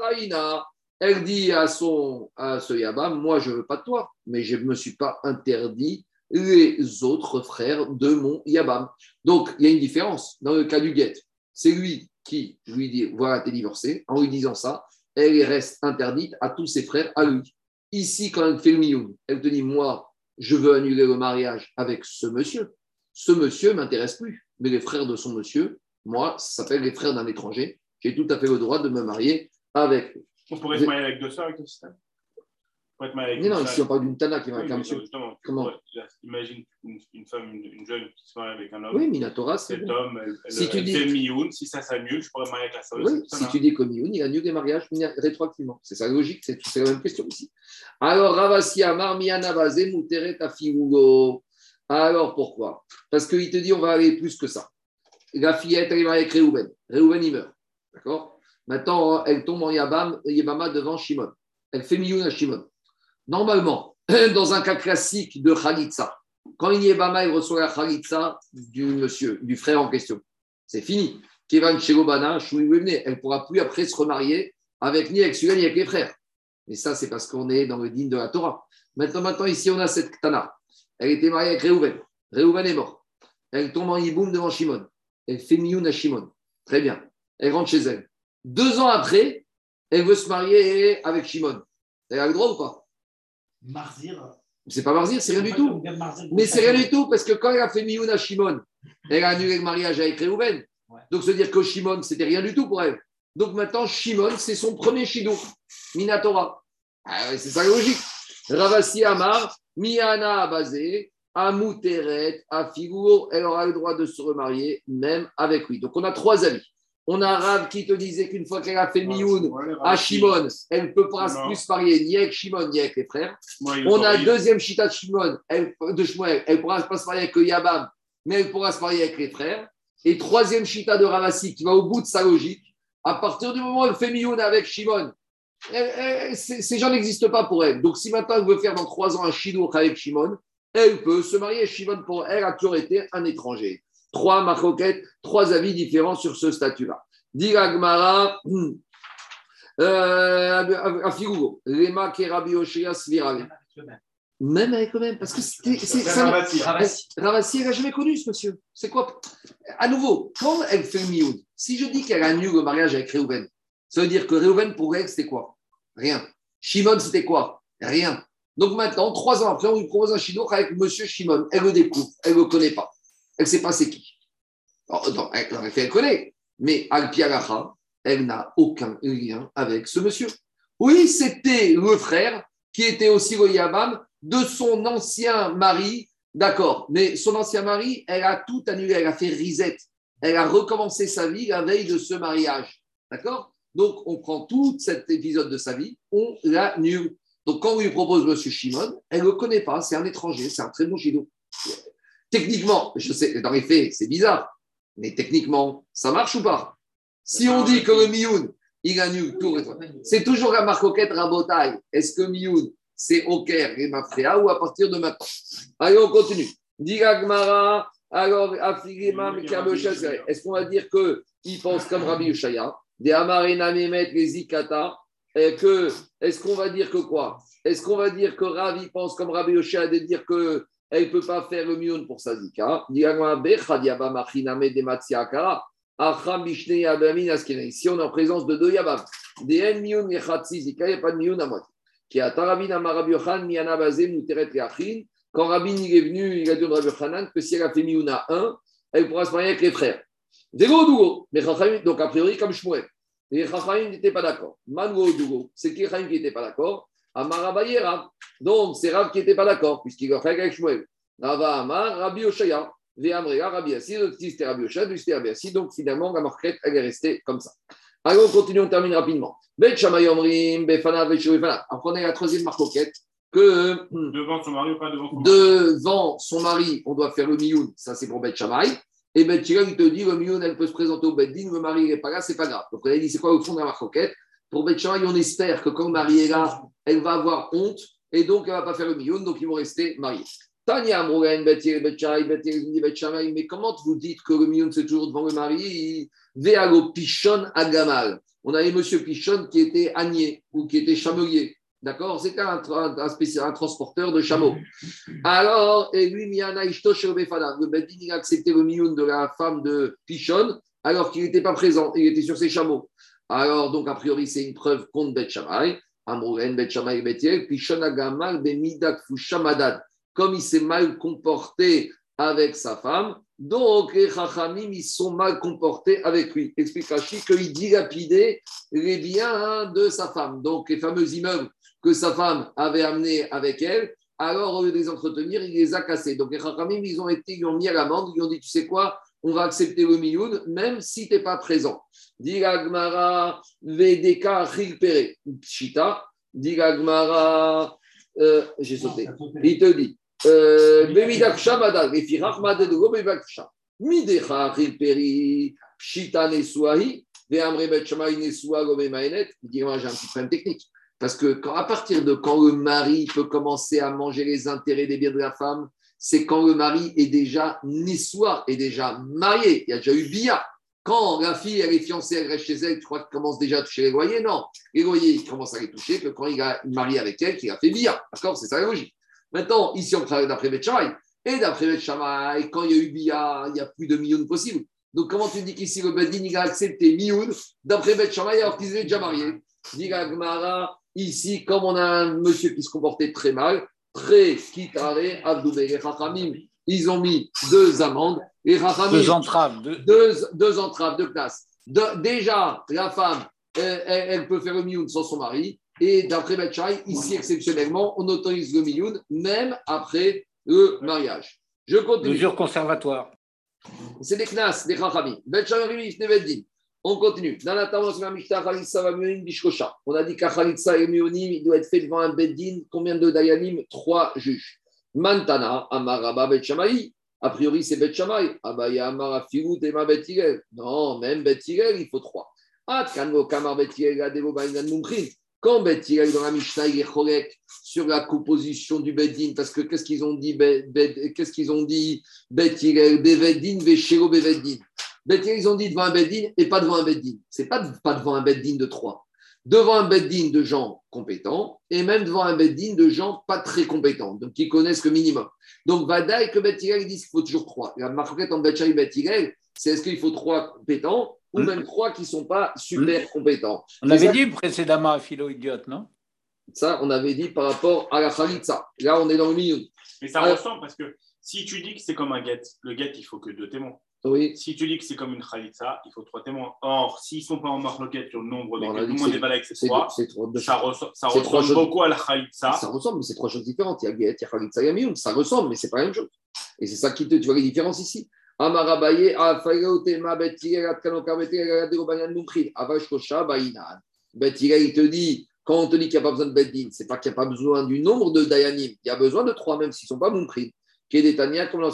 Speaker 1: Elle dit à, son, ce Yabam, moi je ne veux pas de toi, mais je ne me suis pas interdit les autres frères de mon Yabam. Donc il y a une différence dans le cas du guet. C'est lui qui lui dit, voilà, t'es divorcé. En lui disant ça, elle reste interdite à tous ses frères, à lui. Ici, quand elle fait le mioun, elle te dit, moi, je veux annuler le mariage avec ce monsieur. Ce monsieur m'intéresse plus. Mais les frères de son monsieur, moi, ça s'appelle les frères d'un étranger. J'ai tout à fait le droit de me marier avec lui.
Speaker 6: On pourrait se marier avec deux sœurs avec le système On pourrait te marier avec
Speaker 1: Mais non, ici, on parle d'une Tana qui va avec un monsieur. Comment
Speaker 6: Imagine une, une femme, une, une jeune qui se marie avec un homme.
Speaker 1: Oui, Minatora, c'est
Speaker 6: Cet
Speaker 1: bon.
Speaker 6: homme, elle, elle,
Speaker 1: Si tu
Speaker 6: elle
Speaker 1: dis-
Speaker 6: fait mioun, si ça s'annule, je pourrais me marier avec la sœur.
Speaker 1: Oui, si tu dis comme Youn, il annule des mariages rétroactivement. C'est ça logique, c'est la même question ici. Alors, Ravasi Amar Miana Bazé Muteret Afirugo. Alors, pourquoi? Parce qu'il te dit, on va aller plus que ça. La fillette, elle est mariée avec Réhouven. Réhouven, il meurt. D'accord? Maintenant, elle tombe en Yabam, Yabama devant Shimon. Elle fait Mioun à Shimon. Normalement, dans un cas classique de Khalitsa, quand une Yabama reçoit la Khalitsa du monsieur, du frère en question, c'est fini. Kevan Shegobana, elle ne pourra plus après se remarier avec ni avec celui ni avec les frères. Mais ça, c'est parce qu'on est dans le digne de la Torah. Maintenant, maintenant, ici, on a cette Tana. Elle était mariée avec Réhouven. Réhouven est mort. Elle tombe en Yiboum devant Shimon. Elle fait Mioun à Shimon. Très bien. Elle rentre chez elle. Deux ans après, elle veut se marier avec Shimon. Elle a le droit ou pas?
Speaker 4: Marzir.
Speaker 1: C'est pas Marzir, c'est rien du tout. Mais c'est rien du tout parce que quand elle a fait Mioun à Shimon, elle a annulé le mariage avec Réhouven.
Speaker 4: Ouais.
Speaker 1: Donc, se dire que Shimon, c'était rien du tout pour elle. Donc maintenant, Shimon, c'est son premier Shidour, Minatora. Ah c'est ça la logique. Ravasi Amar, Miana Abazé, Amuteret, Afiguro, elle aura le droit de se remarier même avec lui. Donc on a trois avis. On a Rav qui te disait qu'une fois qu'elle a fait Mioun à Shimon, elle ne peut pas plus se marier ni avec Shimon ni avec les frères. On a deuxième Chita de Shimon, elle, de Shmuel, elle ne pourra pas se marier avec Yabam, mais elle pourra se marier avec les frères. Et troisième Chita de Ravasi qui va au bout de sa logique, à partir du moment où elle fait Mioun avec Shimon, elle- elle- ces gens n'existent pas pour elle. Donc si maintenant elle veut faire dans trois ans un Shidour avec Shimon, elle peut se marier. Shimon, pour elle, a toujours été un étranger. Trois maroquettes, trois avis différents sur ce statut-là. Dit Agmara, euh, à Figougo, Lema Kerabi Oshia. Même avec eux-mêmes, parce que c'était.
Speaker 6: Ravasi,
Speaker 1: elle n'a jamais connu ce monsieur. C'est quoi? À nouveau, quand elle fait le mioun, si je dis qu'elle annule le mariage avec Réhouven, ça veut dire que Réhouven, pour elle, c'était quoi? Rien. Shimon, c'était quoi? Rien. Donc maintenant, trois ans après, on lui propose un chinois avec monsieur Shimon. Elle le découvre, elle ne le connaît pas. Elle ne sait pas c'est qui. Elle, en effet, elle connaît. Mais Al-Pialacha, elle n'a aucun lien avec ce monsieur. Oui, c'était le frère qui était aussi le Yabam de son ancien mari, d'accord, mais son ancien mari, elle a tout annulé, elle a fait risette, elle a recommencé sa vie la veille de ce mariage, d'accord Donc, on prend tout cet épisode de sa vie, on l'annule. Donc, quand on lui propose M. Shimon, elle ne le connaît pas, c'est un étranger, c'est un très bon chido. Techniquement, je sais, dans les faits, c'est bizarre, mais techniquement, ça marche ou pas? Si on dit que le Mioun, il annule tout, c'est toujours la marcoquette rabotaille. Est-ce que Mioun, c'est au Caire et Mafréa ou à partir de maintenant? Allez, on continue. Digagmara, alors, est-ce qu'on va dire qu'il pense comme Rabbi Ushaya Des Amarena Memet, les Zikata, et que, est-ce qu'on va dire que quoi? Est-ce qu'on va dire que Ravi pense comme Rabbi Ushaya de dire que elle ne peut pas faire le mion pour sa zika. Ici, on est en présence de deux Yabam. Des Yechatsi, Zika, il n'y a pas de mion à moitié qui a Tarabin Amarabi Yochan, Miana Bazem, Muteret Yachin. Quand Rabin il est venu, il a dit à Rabbi Yochanan que si elle a fait Miouna 1, elle pourra se marier avec les frères. Dégo Dougo. Mais Chachamim, donc a priori comme Shmuel. Les Chachamim n'étaient pas d'accord. Mango Dougo, c'est qui Chachamim qui n'était pas d'accord Amarabaye Rav. Donc c'est Rav qui n'était pas d'accord, puisqu'il a fait avec Shmuel. Rava Amar, Rabbi Oshaya. Veamrea, Rabbi c'était Rabbi Oshaya, c'était Rabbi. Donc finalement, la marquette, elle est restée comme ça. Allez, on continue, on termine rapidement. Bet Shammai Omrim, Befana, Befana. Après, on a la troisième marcoquette que
Speaker 6: Devant son mari ou pas devant son mari
Speaker 1: devant son mari, on doit faire le mioun, ça c'est pour Bet Shammai. Et Bet Shira, il te dit, le mioun, elle peut se présenter au Bet Din, le mari n'est pas là, c'est pas grave. Donc on a dit, c'est quoi au fond de la marcoquette Pour Bet Shammai, on espère que quand le mari est là, elle va avoir honte et donc elle ne va pas faire le mioun, donc ils vont rester mariés. Tania mais comment vous dites que le mioun c'est toujours devant le mari? Véalo Pichon Agamal. On avait monsieur Pichon qui était agné ou qui était chamelier. D'accord? C'était un, transporteur de chameaux. Alors, et lui, Miana Ishto le Bedin, il a accepté le mioun de la femme de Pichon alors qu'il n'était pas présent, il était sur ses chameaux. Alors, donc, a priori, c'est une preuve contre Bet Shammai. Amouren, Bet Shammai, Bet Yel, puis Shonagamal, Bemidak, Fushamadat. Comme il s'est mal comporté avec sa femme, donc les Chachamim, ils sont mal comportés avec lui. Explique Rashi qu'il dilapidait les biens de sa femme. Donc, les fameux immeubles que sa femme avait amenés avec elle, alors, au lieu de les entretenir, il les a cassés. Donc, les Chachamim, ils ont été, ils ont mis à l'amende, ils ont dit, tu sais quoi, on va accepter le milioun, même si tu n'es pas présent. Diragmara Vedeka Rilpere. Pshita. Diragmara. Euh, J'ai sauté. Il te dit. euh, Bemidaksha Madal. Efirach Madedego Bebaksha. Midecha Rilperi. Pshita Nesuahi. Veamre Betchamay Nesua Gobemaenet. Il dit Moi, j'ai un petit problème technique. Parce que quand, à partir de quand le mari peut commencer à manger les intérêts des biens de la femme, c'est quand le mari est déjà nissoir, est déjà marié. Il y a déjà eu bia. Quand la fille, elle est fiancée, elle reste chez elle, tu crois qu'elle commence déjà à toucher les loyers? Non. Les loyers, il commence à les toucher que quand il a marié avec elle, qu'il a fait bia. D'accord C'est ça la logique. Maintenant, ici, on travaille d'après Betchamay. Et d'après Betchamay, quand il y a eu bia, il y a plus de millions possibles. Donc, comment tu dis qu'ici, le Bedin, il a accepté Mioun d'après Betchamay alors qu'ils étaient déjà mariés? Dit ici, comme on a un monsieur qui se comportait très mal, ils ont mis deux amendes. Chachamim,
Speaker 3: Deux entraves. Deux...
Speaker 1: deux, deux entraves, deux classes. De- déjà, la femme, elle, peut faire le mioun sans son mari. Et d'après Betchai, ici, exceptionnellement, on autorise le mioun même après le mariage. Je continue.
Speaker 3: Mesure conservatoire.
Speaker 1: C'est des knas, des chachamim. Bet Shamari, Ifne Beddin. On continue. Dans la Bishkosha. On a dit qu'à Khalitsa et Mionim, il doit être fait devant un Beddin. Combien de Dayanim? Trois juges. Mantana, Amaraba, Bet. A priori, c'est Bet Shamai. Abaya, Amara, Filut, Ema, Bet. Non, même Bet il faut trois. Ah, Kango, Kamar, Bet Hillel, Adelo, Baïnan, Mumkhin. Quand Bet dans la Mishnah, il est sur la composition du Beddin, parce que qu'est-ce qu'ils ont dit, qu'est-ce qu'ils ont dit, Bet Hillel, Beveddin, Veshero, Beveddin. Hillel, ils ont dit devant un Beddin et pas devant un Beddin. C'est pas, pas devant un Beddin de trois. Devant un Beddin de gens compétents et même devant un Beddin de gens pas très compétents, donc qui connaissent le minimum. Donc, Vadaï que Bet Hillel, ils disent qu'il faut toujours trois. La marquette en Bet Shammai et Bet Hillel, c'est est-ce qu'il faut trois compétents ou même trois qui ne sont pas super compétents?
Speaker 3: On avait
Speaker 1: ça-
Speaker 3: dit précédemment à Philo Idiote, non?
Speaker 1: Ça, on avait dit par rapport à la Khalitsa. Là, on est dans le milieu.
Speaker 6: Mais ça
Speaker 1: Ouais.
Speaker 6: ressemble parce que si tu dis que c'est comme un guet, le guet, il faut que deux témoins.
Speaker 1: Oui.
Speaker 6: Si tu dis que c'est comme une khalitsa, il faut trois témoins. Or, s'ils ne sont pas en marloquette sur le nombre
Speaker 1: Bon,
Speaker 6: des tout le monde
Speaker 1: c'est-
Speaker 6: est ces
Speaker 1: C'est
Speaker 6: trois, ça, ressemble- ça
Speaker 1: trois
Speaker 6: ressemble beaucoup à la khalitsa.
Speaker 1: Ça ressemble, mais c'est trois choses différentes. Il y a Guet, il y a Khalitsa, il y a Mioun. Ça ressemble, mais c'est pas la même chose. Et c'est ça qui te. Tu vois les différences ici. Amarabaye, Afayaotema, Betirel, Atkanoka, Betirel, Aderobayan, Mumkhil, Avashkosha, Baïnan. Betirel, il te dit, quand on te dit qu'il n'y a pas besoin de Beddin, c'est pas qu'il n'y a pas besoin du nombre de Dayanim. Il y a besoin de trois, même s'ils ne sont pas Mumkhil. Kedetania, comme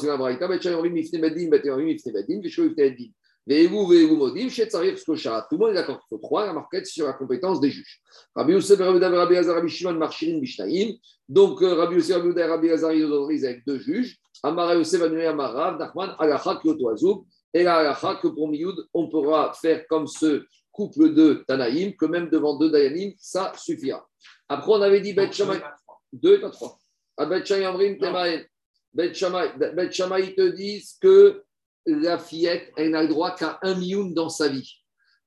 Speaker 1: Shetzarir, Skosha. Tout le monde est d'accord qu'il faut trois, la marquette sur la compétence des juges. Rabbi Yosef, Rabbi David, Rabbi Shimon, Marchirin, Bishnaïm. Donc, euh, Rabbi Yosef, Rabbi Rabbi Hazar, ils autorisent avec deux juges. Amara Amarav, Nachman, Alacha, Kyoto, Azoub. Et la Alacha, que pour Mioud, on pourra faire comme ce couple de Tanaïm, que même devant deux Dayanim, ça suffira. Après, on avait dit Bet Shammai. Deux et pas trois. À Bet Shammai, Amrim, Temaen. Bet Shammai, te disent que la fillette, elle n'a le droit qu'à un mioun dans sa vie.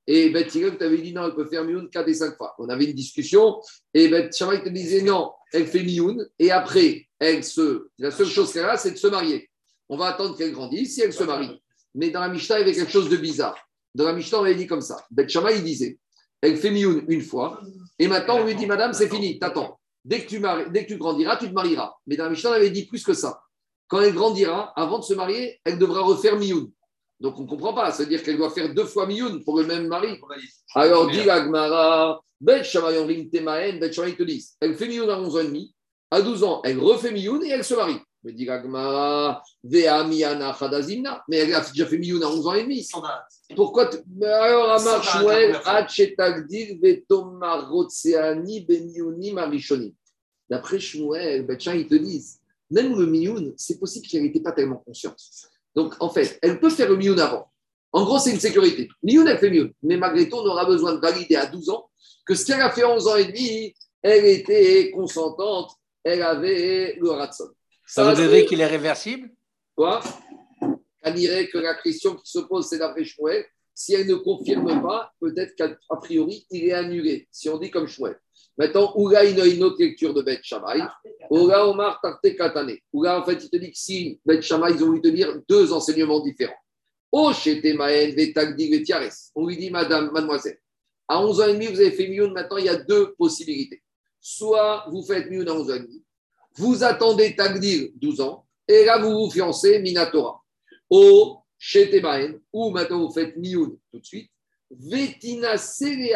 Speaker 1: Et Bet Hillel t'avais dit non, elle peut faire mioun 4 et 5 fois. On avait une discussion et Bet Shammai te disait non, elle fait mioun et après, elle se, la seule chose qu'elle a, c'est de se marier. On va attendre qu'elle grandisse si elle se marie. Mais dans la Mishnah, il y avait quelque chose de bizarre. Dans la Mishnah, on avait dit comme ça. Bet Shammai, il disait elle fait mioun une fois et maintenant on lui dit madame, c'est fini, t'attends. Dès que, tu maries- dès que tu grandiras, tu te marieras. Mais dans la Mishnah, on avait dit plus que ça. Quand elle grandira, avant de se marier, elle devra refaire mioun. Donc on ne comprend pas. C'est-à-dire qu'elle doit faire deux fois mioun pour le même mari. Alors dit la Gemara, Bet Shammai Omrim Temaen, Bet te dit, elle fait mioun à 11 ans et demi, à 12 ans, elle refait mioun et elle se marie. Mais dit la Gemara, Vea Miana Chadazimna, mais elle a déjà fait mioun à 11 ans et demi. Pourquoi alors, Amar Shmuel,
Speaker 2: la première
Speaker 1: Hachetagdil, Vetomar Rotseani, Beniouni, Marichoni. D'après Shmuel, Bet ils te disent, même le mioun, c'est possible qu'elle n'était pas tellement consciente. Donc, en fait, elle peut faire le mioun avant. En gros, c'est une sécurité. Mioun, elle fait mioun. Mais malgré tout, on aura besoin de valider à 12 ans que ce qu'elle a fait à 11 ans et demi, elle était consentante, elle avait le ratson.
Speaker 3: Ça veut dire qu'il est réversible?
Speaker 1: Quoi? On dirait que la question qui se pose, c'est d'après Shmuel. Si elle ne confirme pas, peut-être qu'a priori, il est annulé. Si on dit comme Shmuel. Maintenant, Oula, il a une autre lecture de Beth Shammai. Oula, Omar, Tarte, Katane. Oula, en fait, il te dit que si Beth Shammai, ils ont voulu te dire deux enseignements différents. On lui dit, madame, mademoiselle, à 11 ans et demi, vous avez fait Mioun. Maintenant, il y a deux possibilités. Soit vous faites Mioun à 11 ans et demi, vous attendez Tagdir 12 ans, et là, vous vous fiancez Minatora. Au chez Temaen, ou maintenant vous faites Mioun tout de suite. Vetina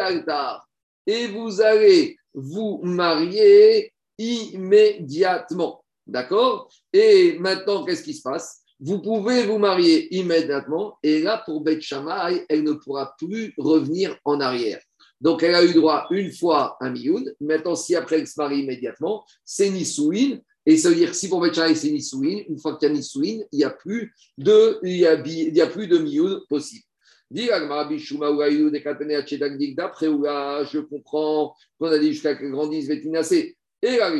Speaker 1: altar et vous allez vous marier immédiatement. D'accord? Et maintenant, qu'est-ce qui se passe? Vous pouvez vous marier immédiatement, et là, pour Beth Shammai, elle ne pourra plus revenir en arrière. Donc, elle a eu droit une fois à Mioun. Maintenant, si après elle se marie immédiatement, c'est Nisouin. Et ça veut dire si pour Beth Shammai, c'est Nisouin, une fois qu'il y a Nisouin, il n'y a plus de, il y a, de Mioun possible. D'après Oula, je comprends qu'on a dit jusqu'à que grandisse Vetinasé. Et là,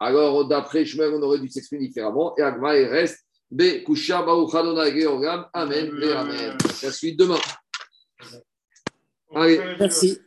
Speaker 1: alors d'après Shmuel, on aurait dû s'exprimer différemment. Et Agma, il reste Be Kusha Bauchadona Georgam. Amen. Amen. La suite demain. Allez.
Speaker 5: Merci.